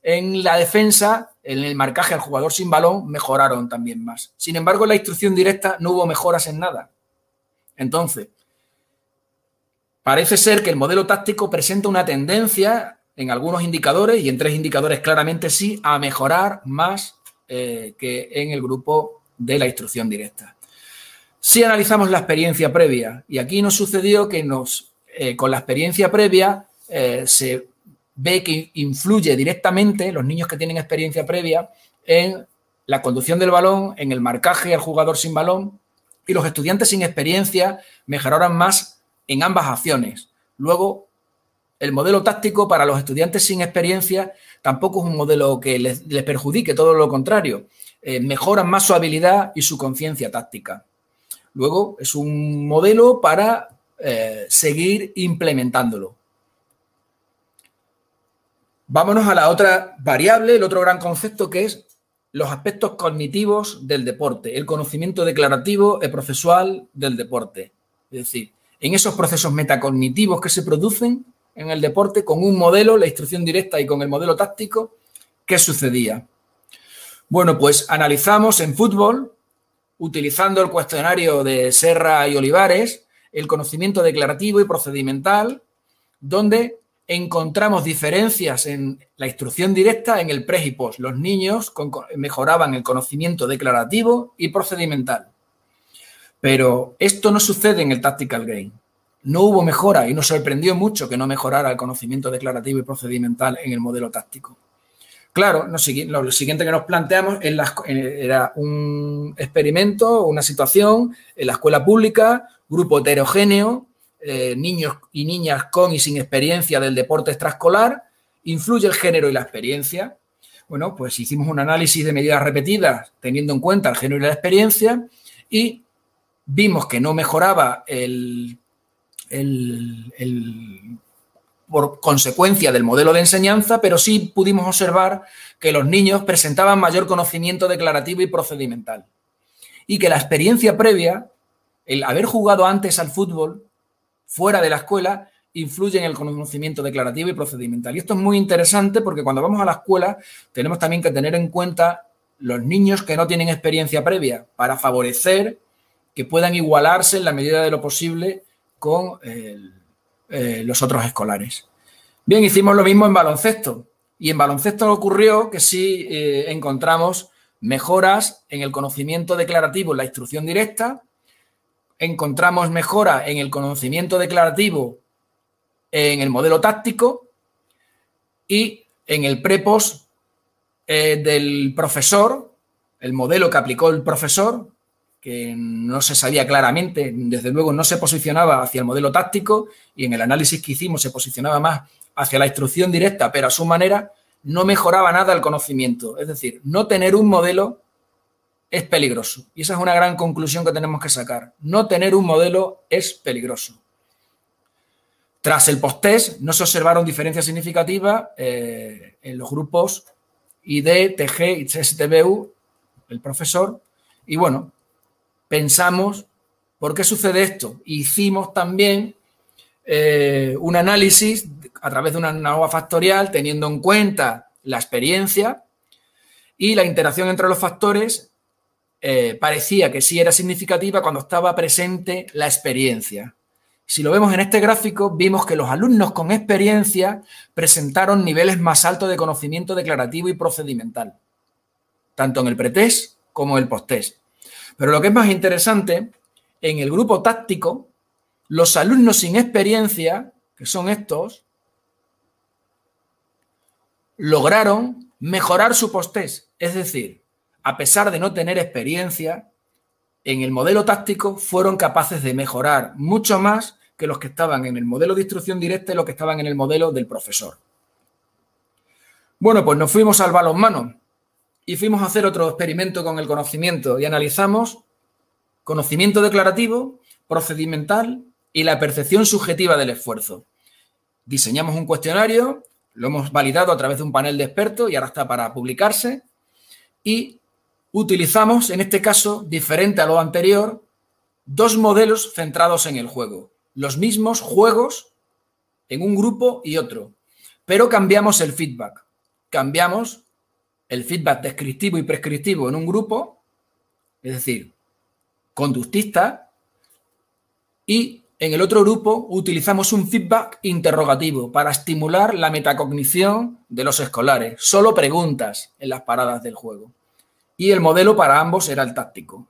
en la defensa, en el marcaje al jugador sin balón, mejoraron también más. Sin embargo, en la instrucción directa no hubo mejoras en nada. Entonces, Parece ser que el modelo táctico presenta una tendencia en algunos indicadores y en tres indicadores claramente sí a mejorar más eh, que en el grupo de la instrucción directa. Si analizamos la experiencia previa y aquí nos sucedió que nos, eh, con la experiencia previa eh, se ve que influye directamente, los niños que tienen experiencia previa, en la conducción del balón, en el marcaje al jugador sin balón, y los estudiantes sin experiencia mejoraron más en ambas acciones. Luego, el modelo táctico para los estudiantes sin experiencia tampoco es un modelo que les, perjudique, todo lo contrario. Eh, mejoran más su habilidad y su conciencia táctica. Luego, es un modelo para eh, seguir implementándolo. Vámonos a la otra variable, el otro gran concepto que es los aspectos cognitivos del deporte, el conocimiento declarativo y procesual del deporte. Es decir, en esos procesos metacognitivos que se producen en el deporte con un modelo, la instrucción directa y con el modelo táctico, ¿qué sucedía? Bueno, pues analizamos en fútbol, utilizando el cuestionario de Serra y Olivares, el conocimiento declarativo y procedimental, donde encontramos diferencias en la instrucción directa en el pre y post. Los niños mejoraban el conocimiento declarativo y procedimental. Pero esto no sucede en el Tactical Game. No hubo mejora y nos sorprendió mucho que no mejorara el conocimiento declarativo y procedimental en el modelo táctico. Claro, lo siguiente que nos planteamos era un experimento, una situación en la escuela pública, grupo heterogéneo, eh, niños y niñas con y sin experiencia del deporte extraescolar, influye el género y la experiencia. Bueno, pues hicimos un análisis de medidas repetidas teniendo en cuenta el género y la experiencia y vimos que no mejoraba el, por consecuencia del modelo de enseñanza, pero sí pudimos observar que los niños presentaban mayor conocimiento declarativo y procedimental. Y que la experiencia previa, el haber jugado antes al fútbol, fuera de la escuela influye en el conocimiento declarativo y procedimental. Y esto es muy interesante porque cuando vamos a la escuela tenemos también que tener en cuenta los niños que no tienen experiencia previa para favorecer que puedan igualarse en la medida de lo posible con eh, los otros escolares. Bien, hicimos lo mismo en baloncesto. Y en baloncesto ocurrió que sí eh, encontramos mejoras en el conocimiento declarativo en la instrucción directa encontramos mejora en el conocimiento declarativo en el modelo táctico y en el prepos eh, del profesor, el modelo que aplicó el profesor, que no se sabía claramente, desde luego no se posicionaba hacia el modelo táctico y en el análisis que hicimos se posicionaba más hacia la instrucción directa, pero a su manera no mejoraba nada el conocimiento. Es decir, no tener un modelo es peligroso. Y esa es una gran conclusión que tenemos que sacar. No tener un modelo es peligroso. Tras el post-test no se observaron diferencias significativas eh, en los grupos ID, TG y CSTBU, el profesor. Y bueno, pensamos, ¿por qué sucede esto? Hicimos también eh, un análisis a través de una nueva factorial teniendo en cuenta la experiencia y la interacción entre los factores eh, parecía que sí era significativa cuando estaba presente la experiencia. Si lo vemos en este gráfico, vimos que los alumnos con experiencia presentaron niveles más altos de conocimiento declarativo y procedimental, tanto en el pretest como en el posttest. Pero lo que es más interesante, en el grupo táctico, los alumnos sin experiencia, que son estos, lograron mejorar su posttest. Es decir, a pesar de no tener experiencia, en el modelo táctico fueron capaces de mejorar mucho más que los que estaban en el modelo de instrucción directa y los que estaban en el modelo del profesor. Bueno, pues nos fuimos al balonmano y fuimos a hacer otro experimento con el conocimiento y analizamos conocimiento declarativo, procedimental y la percepción subjetiva del esfuerzo. Diseñamos un cuestionario, lo hemos validado a través de un panel de expertos y ahora está para publicarse y utilizamos, en este caso, diferente a lo anterior, dos modelos centrados en el juego. Los mismos juegos en un grupo y otro, pero cambiamos el feedback. Cambiamos el feedback descriptivo y prescriptivo en un grupo, es decir, conductista, y en el otro grupo utilizamos un feedback interrogativo para estimular la metacognición de los escolares. Solo preguntas en las paradas del juego y el modelo para ambos era el táctico.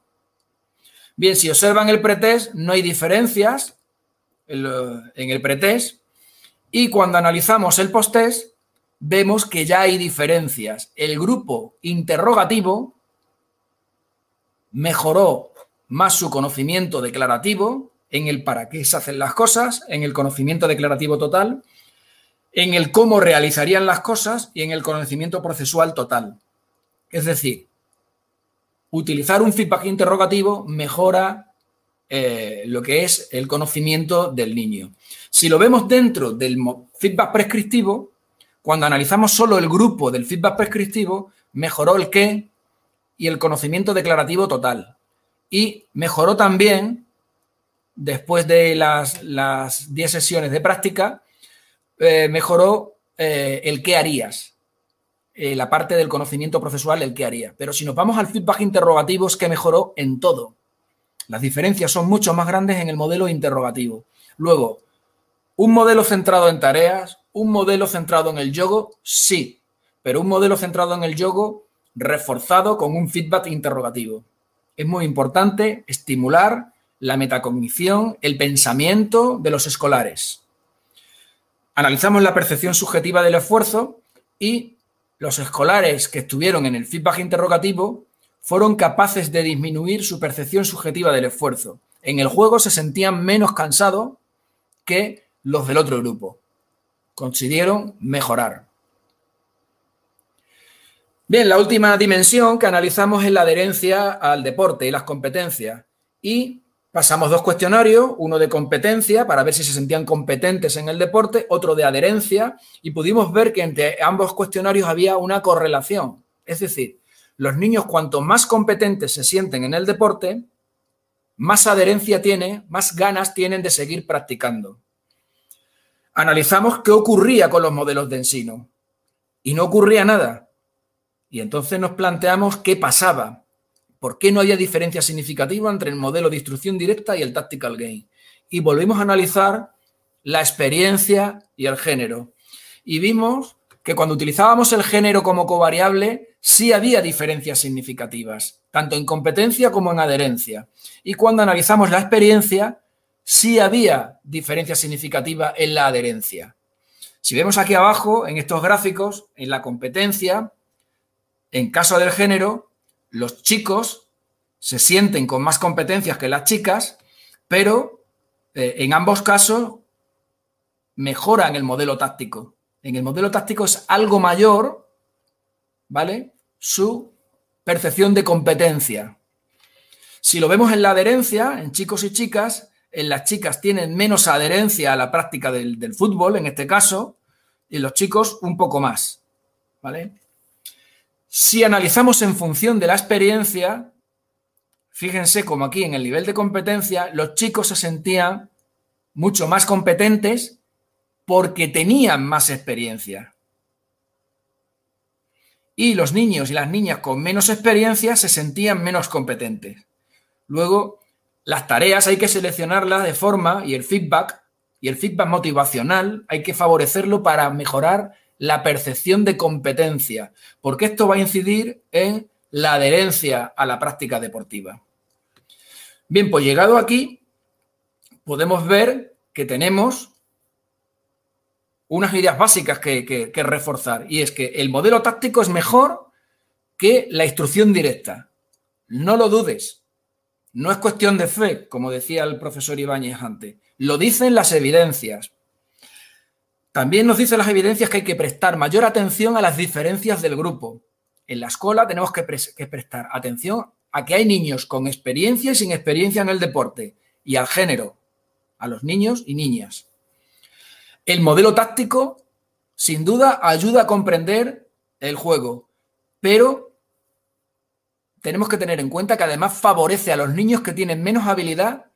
Bien, si observan el pretest, no hay diferencias en el pretest y cuando analizamos el posttest, vemos que ya hay diferencias. El grupo interrogativo mejoró más su conocimiento declarativo en el para qué se hacen las cosas, en el conocimiento declarativo total, en el cómo realizarían las cosas y en el conocimiento procesual total. Es decir, utilizar un feedback interrogativo mejora eh, lo que es el conocimiento del niño. Si lo vemos dentro del feedback prescriptivo, cuando analizamos solo el grupo del feedback prescriptivo, mejoró el qué y el conocimiento declarativo total. Y mejoró también, después de las 10 sesiones de práctica, eh, mejoró eh, el qué harías. Eh, la parte del conocimiento procesual, el qué haría. Pero si nos vamos al feedback interrogativo, es que mejoró en todo. Las diferencias son mucho más grandes en el modelo interrogativo. Luego, un modelo centrado en tareas, un modelo centrado en el yogo, sí, pero un modelo centrado en el yogo reforzado con un feedback interrogativo. Es muy importante estimular la metacognición, el pensamiento de los escolares. Analizamos la percepción subjetiva del esfuerzo y los escolares que estuvieron en el feedback interrogativo fueron capaces de disminuir su percepción subjetiva del esfuerzo. En el juego se sentían menos cansados que los del otro grupo consiguieron mejorar. Bien, la última dimensión que analizamos es la adherencia al deporte y las competencias. Y pasamos dos cuestionarios, uno de competencia para ver si se sentían competentes en el deporte, otro de adherencia, y pudimos ver que entre ambos cuestionarios había una correlación. Es decir, los niños cuanto más competentes se sienten en el deporte, más adherencia tienen, más ganas tienen de seguir practicando analizamos qué ocurría con los modelos de ensino y no ocurría nada. Y entonces nos planteamos qué pasaba, por qué no había diferencia significativa entre el modelo de instrucción directa y el tactical game. Y volvimos a analizar la experiencia y el género. Y vimos que cuando utilizábamos el género como covariable, sí había diferencias significativas, tanto en competencia como en adherencia. Y cuando analizamos la experiencia, sí había diferencia significativa en la adherencia. Si vemos aquí abajo, en estos gráficos, en la competencia, en caso del género, los chicos se sienten con más competencias que las chicas, pero eh, en ambos casos mejoran el modelo táctico. En el modelo táctico es algo mayor, ¿vale? Su percepción de competencia. Si lo vemos en la adherencia, en chicos y chicas, las chicas tienen menos adherencia a la práctica del, fútbol, en este caso, y los chicos un poco más. ¿Vale? Si analizamos en función de la experiencia, fíjense como aquí en el nivel de competencia, los chicos se sentían mucho más competentes porque tenían más experiencia. Y los niños y las niñas con menos experiencia se sentían menos competentes. Luego, las tareas hay que seleccionarlas de forma y el feedback y el feedback motivacional hay que favorecerlo para mejorar la percepción de competencia, porque esto va a incidir en la adherencia a la práctica deportiva. Bien, pues llegado aquí, podemos ver que tenemos unas ideas básicas que, que, reforzar, y es que el modelo táctico es mejor que la instrucción directa. No lo dudes. No es cuestión de fe, como decía el profesor Ibáñez antes. Lo dicen las evidencias. También nos dicen las evidencias que hay que prestar mayor atención a las diferencias del grupo. En la escuela tenemos que, que prestar atención a que hay niños con experiencia y sin experiencia en el deporte y al género, a los niños y niñas. El modelo táctico, sin duda, ayuda a comprender el juego, pero tenemos que tener en cuenta que además favorece a los niños que tienen menos habilidad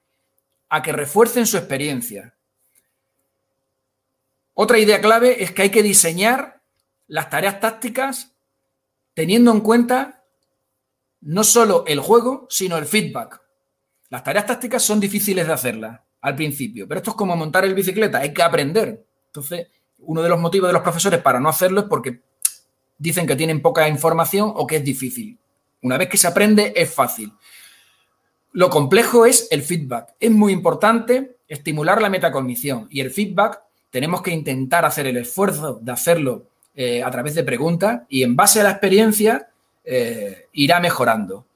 a que refuercen su experiencia. Otra idea clave es que hay que diseñar las tareas tácticas teniendo en cuenta no solo el juego, sino el feedback. Las tareas tácticas son difíciles de hacerlas al principio, pero esto es como montar el bicicleta, hay que aprender. Entonces, uno de los motivos de los profesores para no hacerlo es porque dicen que tienen poca información o que es difícil. Una vez que se aprende es fácil. Lo complejo es el feedback. Es muy importante estimular la metacognición y el feedback tenemos que intentar hacer el esfuerzo de hacerlo eh, a través de preguntas y en base a la experiencia eh, irá mejorando.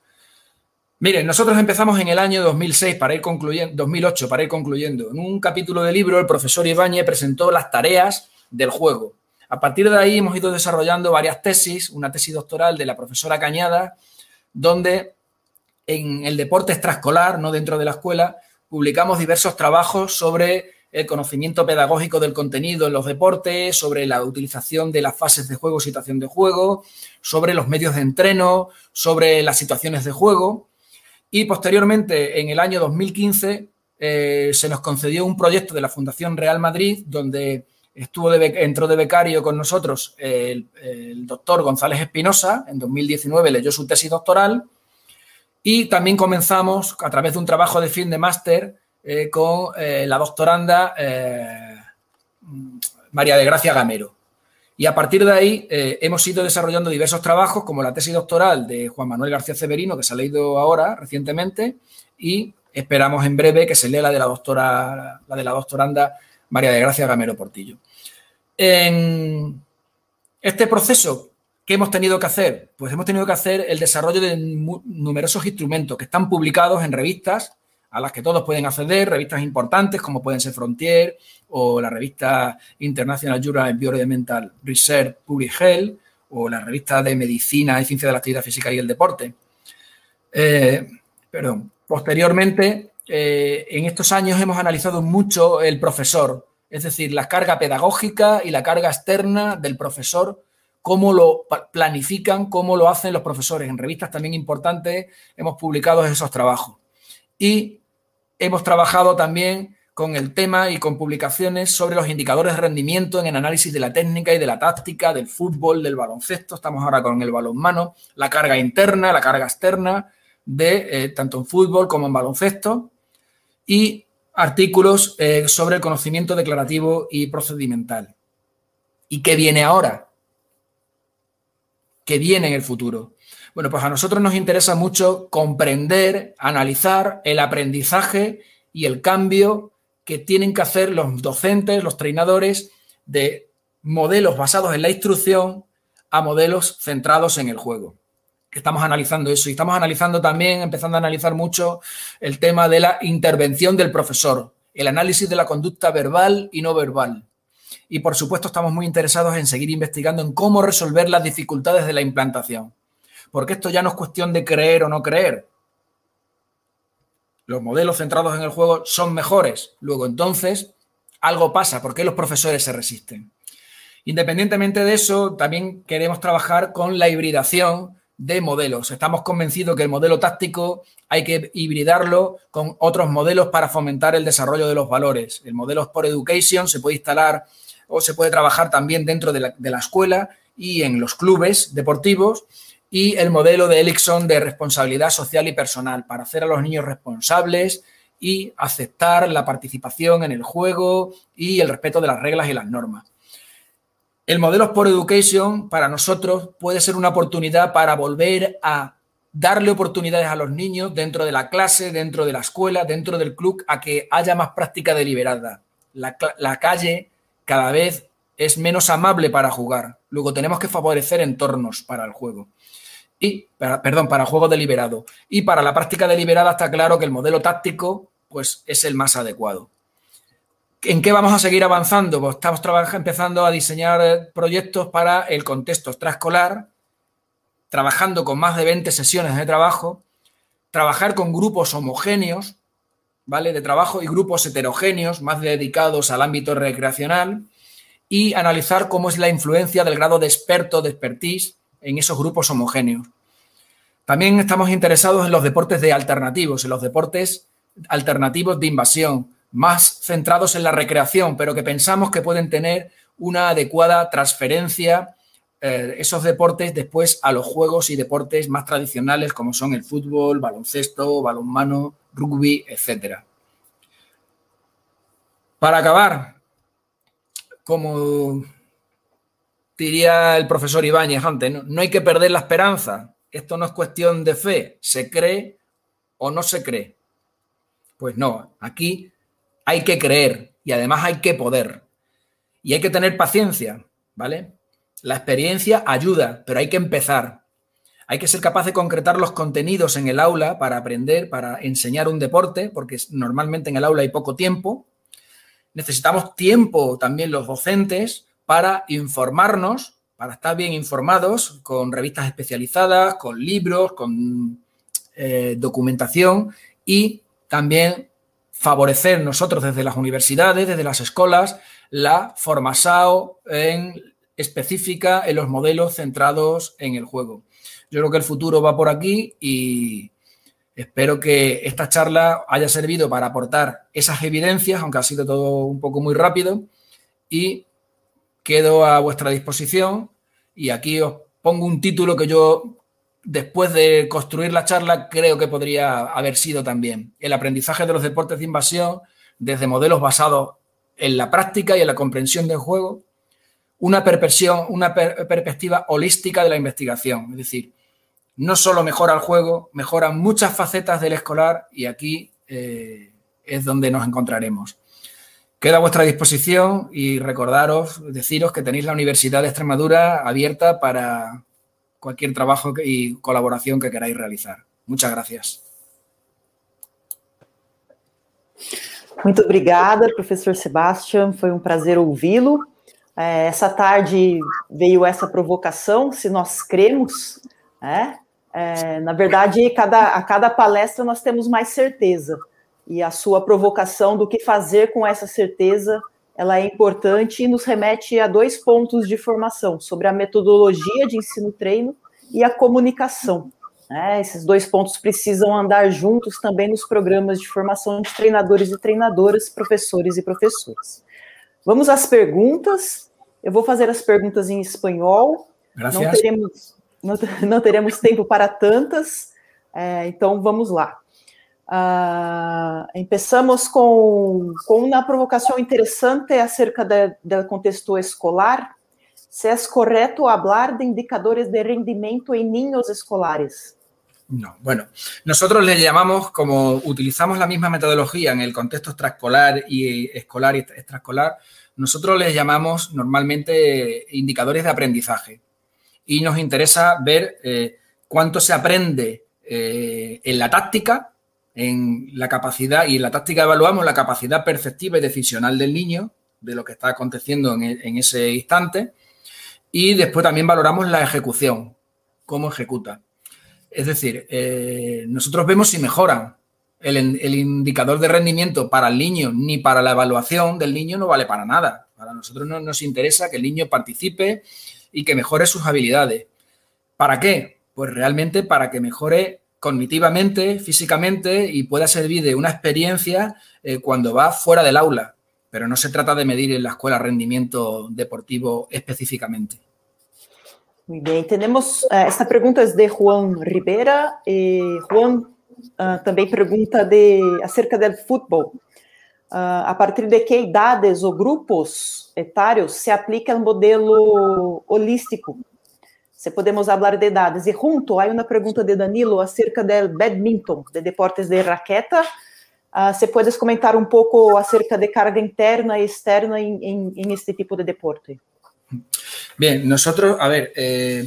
Miren, nosotros empezamos en el año 2006 para ir concluyendo, 2008 para ir concluyendo. En un capítulo del libro, el profesor Ibáñez presentó las tareas del juego. A partir de ahí hemos ido desarrollando varias tesis, una tesis doctoral de la profesora Cañada, donde en el deporte extraescolar, no dentro de la escuela, publicamos diversos trabajos sobre el conocimiento pedagógico del contenido en los deportes, sobre la utilización de las fases de juego, situación de juego, sobre los medios de entreno, sobre las situaciones de juego. Y posteriormente, en el año 2015, eh, se nos concedió un proyecto de la Fundación Real Madrid, donde Estuvo de, entró de becario con nosotros el, doctor González Espinosa, en 2019 leyó su tesis doctoral y también comenzamos a través de un trabajo de fin de máster eh, con eh, la doctoranda eh, María de Gracia Gamero. Y a partir de ahí hemos ido desarrollando diversos trabajos, como la tesis doctoral de Juan Manuel García Severino, que se ha leído ahora recientemente, y esperamos en breve que se lea la de la doctora, la de la doctoranda María de Gracia Gamero Portillo. En este proceso, ¿qué hemos tenido que hacer? Pues hemos tenido que hacer el desarrollo de numerosos instrumentos que están publicados en revistas a las que todos pueden acceder, revistas importantes como pueden ser Frontier o la revista International Journal Environmental Research Public Health o la revista de Medicina y Ciencia de la Actividad Física y el Deporte. Eh, perdón. Posteriormente, eh, en estos años hemos analizado mucho el profesor, es decir, la carga pedagógica y la carga externa del profesor, cómo lo planifican, cómo lo hacen los profesores. En revistas también importantes hemos publicado esos trabajos. Y hemos trabajado también con el tema y con publicaciones sobre los indicadores de rendimiento en el análisis de la técnica y de la táctica, del fútbol, del baloncesto. Estamos ahora con el balonmano, la carga interna, la carga externa de eh, tanto en fútbol como en baloncesto y artículos eh, sobre el conocimiento declarativo y procedimental. ¿Y qué viene ahora? ¿Qué viene en el futuro? Bueno, pues a nosotros nos interesa mucho comprender, analizar el aprendizaje y el cambio que tienen que hacer los docentes, los treinadores, de modelos basados en la instrucción a modelos centrados en el juego estamos analizando eso. Y estamos analizando también, empezando a analizar mucho el tema de la intervención del profesor, el análisis de la conducta verbal y no verbal. Y por supuesto estamos muy interesados en seguir investigando en cómo resolver las dificultades de la implantación. Porque esto ya no es cuestión de creer o no creer. Los modelos centrados en el juego son mejores. Luego entonces algo pasa. ¿Por qué los profesores se resisten? Independientemente de eso, también queremos trabajar con la hibridación de modelos. Estamos convencidos que el modelo táctico hay que hibridarlo con otros modelos para fomentar el desarrollo de los valores. El modelo Sport Education se puede instalar o se puede trabajar también dentro de la, escuela y en los clubes deportivos y el modelo de Elixon de responsabilidad social y personal para hacer a los niños responsables y aceptar la participación en el juego y el respeto de las reglas y las normas. El modelo Sport Education para nosotros puede ser una oportunidad para volver a darle oportunidades a los niños dentro de la clase, dentro de la escuela, dentro del club, a que haya más práctica deliberada. La, la calle cada vez es menos amable para jugar. Luego tenemos que favorecer entornos para el juego. Y, perdón, para juego deliberado. Y para la práctica deliberada está claro que el modelo táctico pues, es el más adecuado. ¿En qué vamos a seguir avanzando? Pues estamos empezando a diseñar eh, proyectos para el contexto extraescolar, trabajando con más de 20 sesiones de trabajo, trabajar con grupos homogéneos, ¿vale? De trabajo y grupos heterogéneos, más dedicados al ámbito recreacional, y analizar cómo es la influencia del grado de experto, de expertise en esos grupos homogéneos. También estamos interesados en los deportes de alternativos, en los deportes alternativos de invasión, más centrados en la recreación, pero que pensamos que pueden tener una adecuada transferencia eh, esos deportes después a los juegos y deportes más tradicionales como son el fútbol, baloncesto, balonmano, rugby, etc. Para acabar, como diría el profesor Ibáñez antes, no hay que perder la esperanza. Esto no es cuestión de fe, se cree o no se cree. Pues no, aquí hay que creer y además hay que poder. Y hay que tener paciencia, ¿vale? La experiencia ayuda, pero hay que empezar. Hay que ser capaz de concretar los contenidos en el aula para aprender, para enseñar un deporte, porque normalmente en el aula hay poco tiempo. Necesitamos tiempo también los docentes para informarnos, para estar bien informados, con revistas especializadas, con libros, con eh, documentación y también favorecer nosotros desde las universidades, desde las escuelas, la formación en específica en los modelos centrados en el juego. Yo creo que el futuro va por aquí y espero que esta charla haya servido para aportar esas evidencias, aunque ha sido todo un poco muy rápido, y quedo a vuestra disposición y aquí os pongo un título que yo, después de construir la charla, creo que podría haber sido también. El aprendizaje de los deportes de invasión desde modelos basados en la práctica y en la comprensión del juego, una, perspectiva holística de la investigación. Es decir, no solo mejora el juego, mejora muchas facetas del escolar y aquí eh, es donde nos encontraremos. Queda a vuestra disposición y recordaros, deciros que tenéis la Universidad de Extremadura abierta para cualquier trabajo y colaboración que queráis realizar. Muchas gracias. Muito obrigada, professor Sebastião. Foi um prazer ouvi-lo. essa tarde veio essa provocação, se nós cremos, né? É, na verdade, cada, a cada palestra nós temos mais certeza e a sua provocação do que fazer com essa certeza, ela é importante e nos remete a dois pontos de formação, sobre a metodologia de ensino-treino e a comunicação. Né? Esses dois pontos precisam andar juntos também nos programas de formação de treinadores e treinadoras, professores e professoras. Vamos às perguntas. Eu vou fazer as perguntas em espanhol. Gracias. Não teremos, não, não teremos tempo para tantas, é, então vamos lá. Uh, empezamos com, com uma provocação acerca do contexto escolar. Se é correto falar de indicadores de rendimento em niños escolares. No, bueno, nosotros le llamamos, como utilizamos la misma metodología en el contexto extraescolar y escolar y extraescolar, nosotros les llamamos normalmente indicadores de aprendizaje. Y nos interesa ver eh, cuánto se aprende eh, en la táctica, en la capacidad y en la táctica evaluamos la capacidad perceptiva y decisional del niño, de lo que está aconteciendo en, e, ese instante, y después también valoramos la ejecución, cómo ejecuta. Es decir, eh, nosotros vemos si mejoran. El, el, indicador de rendimiento para el niño ni para la evaluación del niño no vale para nada. Para nosotros no nos interesa que el niño participe y que mejore sus habilidades. ¿Para qué? Pues realmente para que mejore cognitivamente, físicamente y pueda servir de una experiencia eh, cuando va fuera del aula, pero no se trata de medir en la escuela rendimiento deportivo específicamente. Muy bien, tenemos, uh, esta pregunta es de Juan Rivera. Eh, Juan também pergunta de, acerca del fútbol. A partir de que idades ou grupos etários se aplica o modelo holístico se podemos falar de dados. E junto, há uma pergunta de Danilo acerca do badminton, de deportes de raqueta. Uh, você pode comentar um pouco acerca de carga interna e externa em, em, em este tipo de deporte? Bien, nosotros, a ver, eh,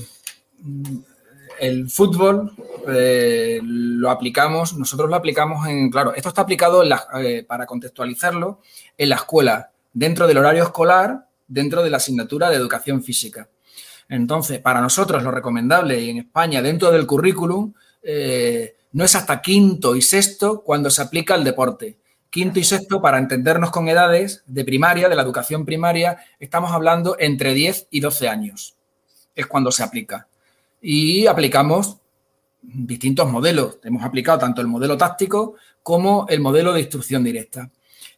el fútbol eh, lo aplicamos, nosotros lo aplicamos en, claro, esto está aplicado en la, eh, para contextualizarlo en la escuela, dentro del horario escolar, dentro de la asignatura de educación física. Entonces, para nosotros lo recomendable y en España dentro del currículum eh, no es hasta quinto y sexto cuando se aplica el deporte. Quinto y sexto, para entendernos con edades de primaria, de la educación primaria, estamos hablando entre 10 y 12 años. Es cuando se aplica. Y aplicamos distintos modelos. Hemos aplicado tanto el modelo táctico como el modelo de instrucción directa.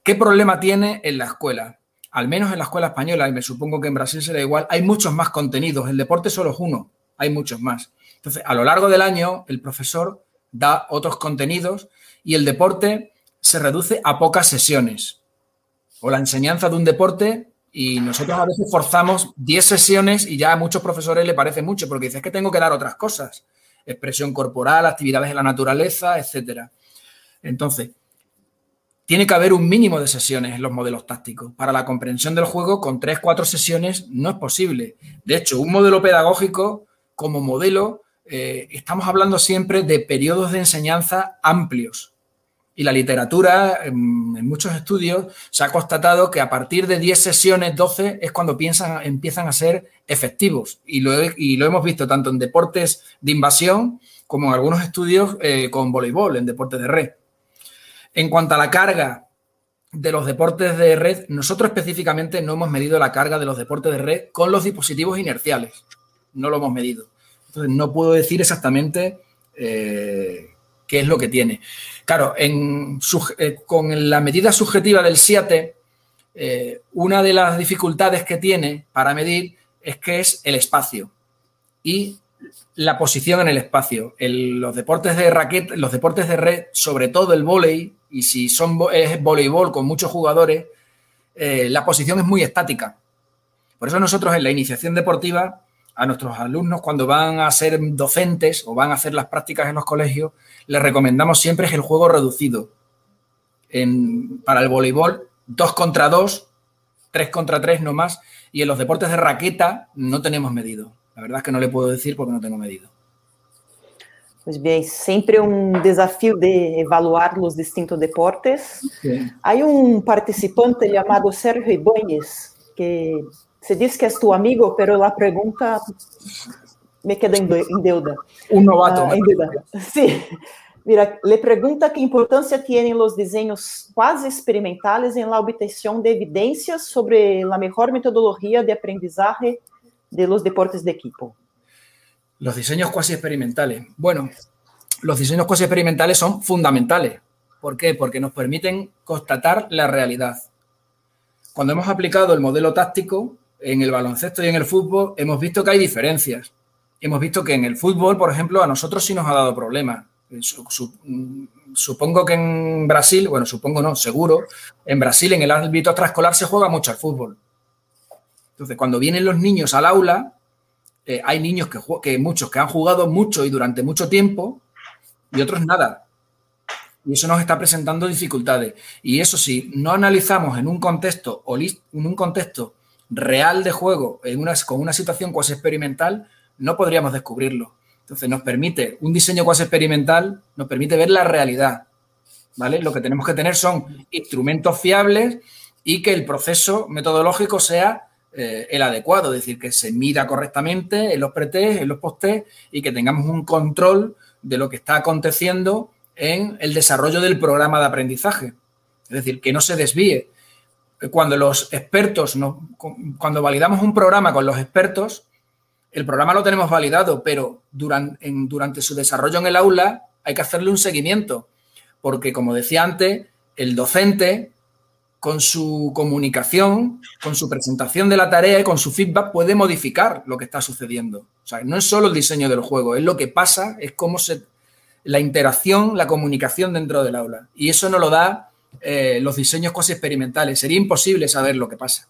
¿Qué problema tiene en la escuela? Al menos en la escuela española, y me supongo que en Brasil será igual, hay muchos más contenidos. El deporte solo es uno, hay muchos más. Entonces, a lo largo del año, el profesor da otros contenidos y el deporte se reduce a pocas sesiones. O la enseñanza de un deporte y nosotros a veces forzamos 10 sesiones y ya a muchos profesores le parece mucho porque dices que tengo que dar otras cosas. Expresión corporal, actividades de la naturaleza, etcétera. Entonces, tiene que haber un mínimo de sesiones en los modelos tácticos. Para la comprensión del juego, con tres, cuatro sesiones no es posible. De hecho, un modelo pedagógico como modelo, eh, estamos hablando siempre de periodos de enseñanza amplios. Y la literatura, en, muchos estudios, se ha constatado que a partir de 10 sesiones, 12, es cuando piensan, empiezan a ser efectivos. Y lo, y lo, hemos visto tanto en deportes de invasión como en algunos estudios eh, con voleibol, en deportes de red. En cuanto a la carga de los deportes de red, nosotros específicamente no hemos medido la carga de los deportes de red con los dispositivos inerciales. No lo hemos medido. Entonces, no puedo decir exactamente eh, qué es lo que tiene. Claro, eh, con la medida subjetiva del SIATE, eh, una de las dificultades que tiene para medir es que es el espacio. Y la posición en el espacio. los deportes de raqueta, los deportes de red, sobre todo el vóley, y si son es voleibol con muchos jugadores, eh, la posición es muy estática. Por eso nosotros en la iniciación deportiva, a nuestros alumnos cuando van a ser docentes o van a hacer las prácticas en los colegios, les recomendamos siempre el juego reducido. para el voleibol, dos contra dos, tres contra tres no más, y en los deportes de raqueta no tenemos medido. La verdad es que no le puedo decir porque no tengo medido. Pues bien, siempre un desafío de evaluar los distintos deportes. Hay un participante llamado Sergio Ibáñez, que se dice que es tu amigo, pero la pregunta me queda en, deuda. Un novato. Uh, en deuda. Sí. Mira, le pregunta qué importancia tienen los diseños quase experimentales en la obtención de evidencias sobre la mejor metodología de aprendizaje de los deportes de equipo? Los diseños cuasi experimentales. Bueno, los diseños cuasi experimentales son fundamentales. ¿Por qué? Porque nos permiten constatar la realidad. Cuando hemos aplicado el modelo táctico en el baloncesto y en el fútbol, hemos visto que hay diferencias. Hemos visto que en el fútbol, por ejemplo, a nosotros sí nos ha dado problemas. Supongo que en Brasil, bueno, supongo no, seguro, en Brasil en el ámbito extraescolar se juega mucho al fútbol. Entonces, cuando vienen los niños al aula, eh, hay niños que, que muchos que han jugado mucho y durante mucho tiempo y otros nada. Y eso nos está presentando dificultades. Y eso sí, no analizamos en un contexto, en un contexto real de juego, en con una situación cuasi experimental, no podríamos descubrirlo. Entonces nos permite, un diseño cuasi experimental nos permite ver la realidad. ¿Vale? Lo que tenemos que tener son instrumentos fiables y que el proceso metodológico sea eh, el adecuado, es decir, que se mida correctamente en los pretest, en los postes y que tengamos un control de lo que está aconteciendo en el desarrollo del programa de aprendizaje. Es decir, que no se desvíe. Cuando los expertos, cuando validamos un programa con los expertos, el programa lo tenemos validado, pero durante, durante su desarrollo en el aula hay que hacerle un seguimiento, porque como decía antes, el docente con su comunicación, con su presentación de la tarea y con su feedback puede modificar lo que está sucediendo. O sea, no es solo el diseño del juego, es lo que pasa, es cómo se la interacción, la comunicación dentro del aula. Y eso no lo da eh, los diseños casi experimentales. Sería imposible saber lo que pasa.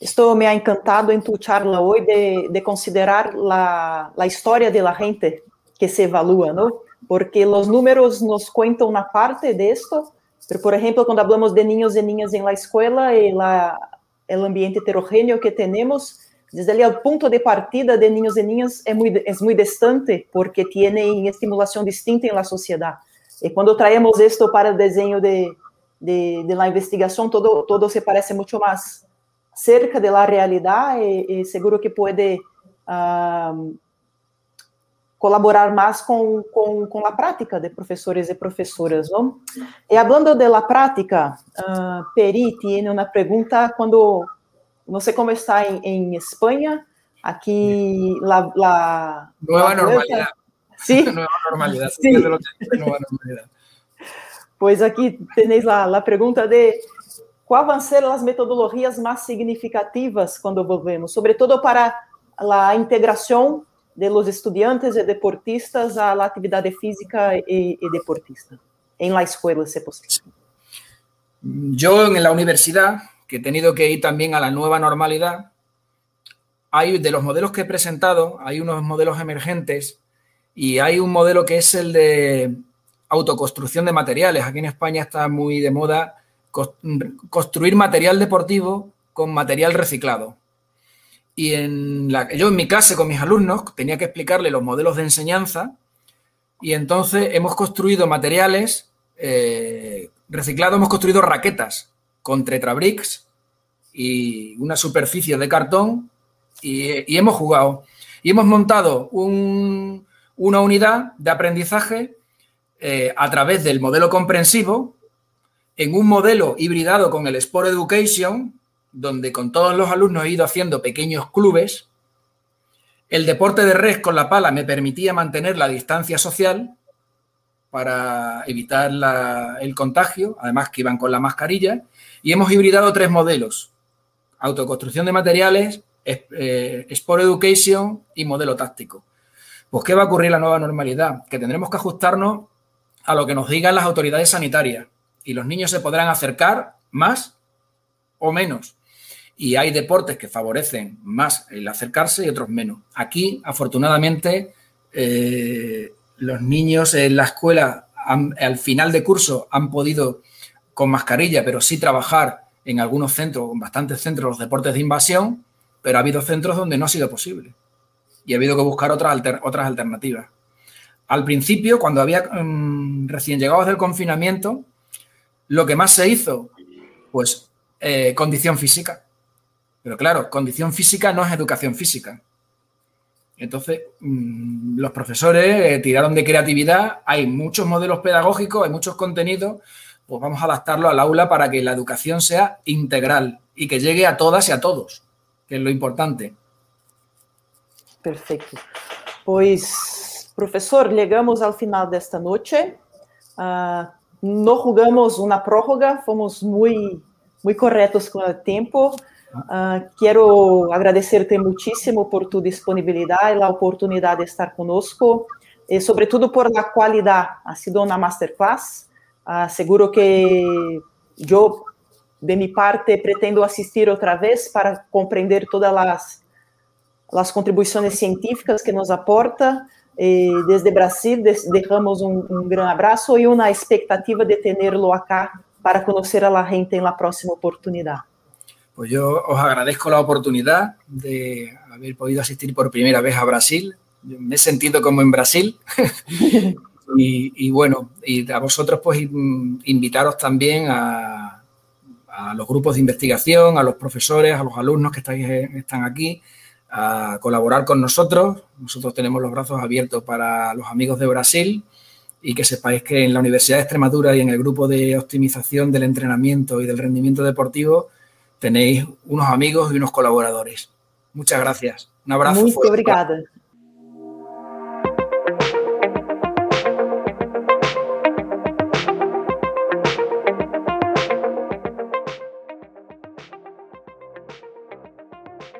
Esto me ha encantado en tu charla hoy de, considerar la, la, historia de la gente que se evalúa, ¿no? Porque los números nos cuentan una parte de esto, Pero, por ejemplo, cuando hablamos de niños y niñas en la escuela y la, el ambiente heterogéneo que tenemos, desde ali el punto de partida de niños y niñas es muy, es muy distante porque tienen estimulación distinta en la sociedad. Y cuando traemos esto para el diseño de, de, de la investigación, todo, todo se parece mucho más cerca de la realidad y, y seguro que puede um, colaborar mais com, com, com a prática de professores e professoras, não? E falando da prática, uh, Peri tem uma pergunta quando não sei como está em, em Espanha, aqui la, la nueva normalidade. Sí. nueva normalidade. Sí. Nueva. Pois aqui tenéis a, a pergunta de quais vão ser as metodologias mais significativas quando volvemos, sobretudo para a integração de los estudiantes y deportistas a la actividad física y, y deportista en la escuela, si posible? Yo en la universidad, que he tenido que ir también a la nueva normalidad, hay de los modelos que he presentado, hay unos modelos emergentes y hay un modelo que es el de autoconstrucción de materiales. Aquí en España está muy de moda construir material deportivo con material reciclado. Y en la, yo en mi clase con mis alumnos tenía que explicarle los modelos de enseñanza y entonces hemos construido materiales eh, reciclados, hemos construido raquetas con tetrabricks y una superficie de cartón y, hemos jugado. Y hemos montado una unidad de aprendizaje eh, a través del modelo comprensivo en un modelo hibridado con el Sport Education, donde con todos los alumnos he ido haciendo pequeños clubes. El deporte de red con la pala me permitía mantener la distancia social para evitar el contagio, además que iban con la mascarilla, y hemos hibridado tres modelos, autoconstrucción de materiales, eh, Sport Education y modelo táctico. Pues, ¿qué va a ocurrir la nueva normalidad? Que tendremos que ajustarnos a lo que nos digan las autoridades sanitarias y los niños se podrán acercar más o menos. Y hay deportes que favorecen más el acercarse y otros menos. Aquí, afortunadamente, eh, los niños en la escuela al final de curso han podido con mascarilla, pero sí trabajar en algunos centros, en bastantes centros, los deportes de invasión, pero ha habido centros donde no ha sido posible. Y ha habido que buscar otras, otras alternativas. Al principio, cuando había mm, recién llegados del confinamiento, lo que más se hizo, pues eh, condición física. Pero claro, condición física no es educación física. Entonces, mm, los profesores eh, tiraron de creatividad, hay muchos modelos pedagógicos, hay muchos contenidos, pues vamos a adaptarlo al aula para que la educación sea integral y que llegue a todas y a todos, que es lo importante. Perfecto. Pues, profesor, llegamos al final de esta noche. Uh, no jugamos una prórroga, fomos muy, muy corretos con el tiempo. Uh, quiero agradecerte muchísimo por tu disponibilidad y la oportunidad de estar conosco, y sobre todo por la cualidad. Ha sido una masterclass. Uh, seguro que yo, de mi parte, pretendo asistir otra vez para comprender todas las, las contribuciones científicas que nos aporta. Eh, desde Brasil dejamos un, un, gran abrazo y una expectativa de tenerlo acá para conocer a la gente en la próxima oportunidad. Pues yo os agradezco la oportunidad de haber podido asistir por primera vez a Brasil. me he sentido como en Brasil. y, y, bueno, y a vosotros pues invitaros también a, a, los grupos de investigación, a los profesores, a los alumnos que estáis, están aquí, a colaborar con nosotros. Nosotros tenemos los brazos abiertos para los amigos de Brasil y que sepáis que en la Universidad de Extremadura y en el grupo de optimización del entrenamiento y del rendimiento deportivo tenéis unos amigos y unos colaboradores. Muchas gracias. Un abrazo. Muy obrigada.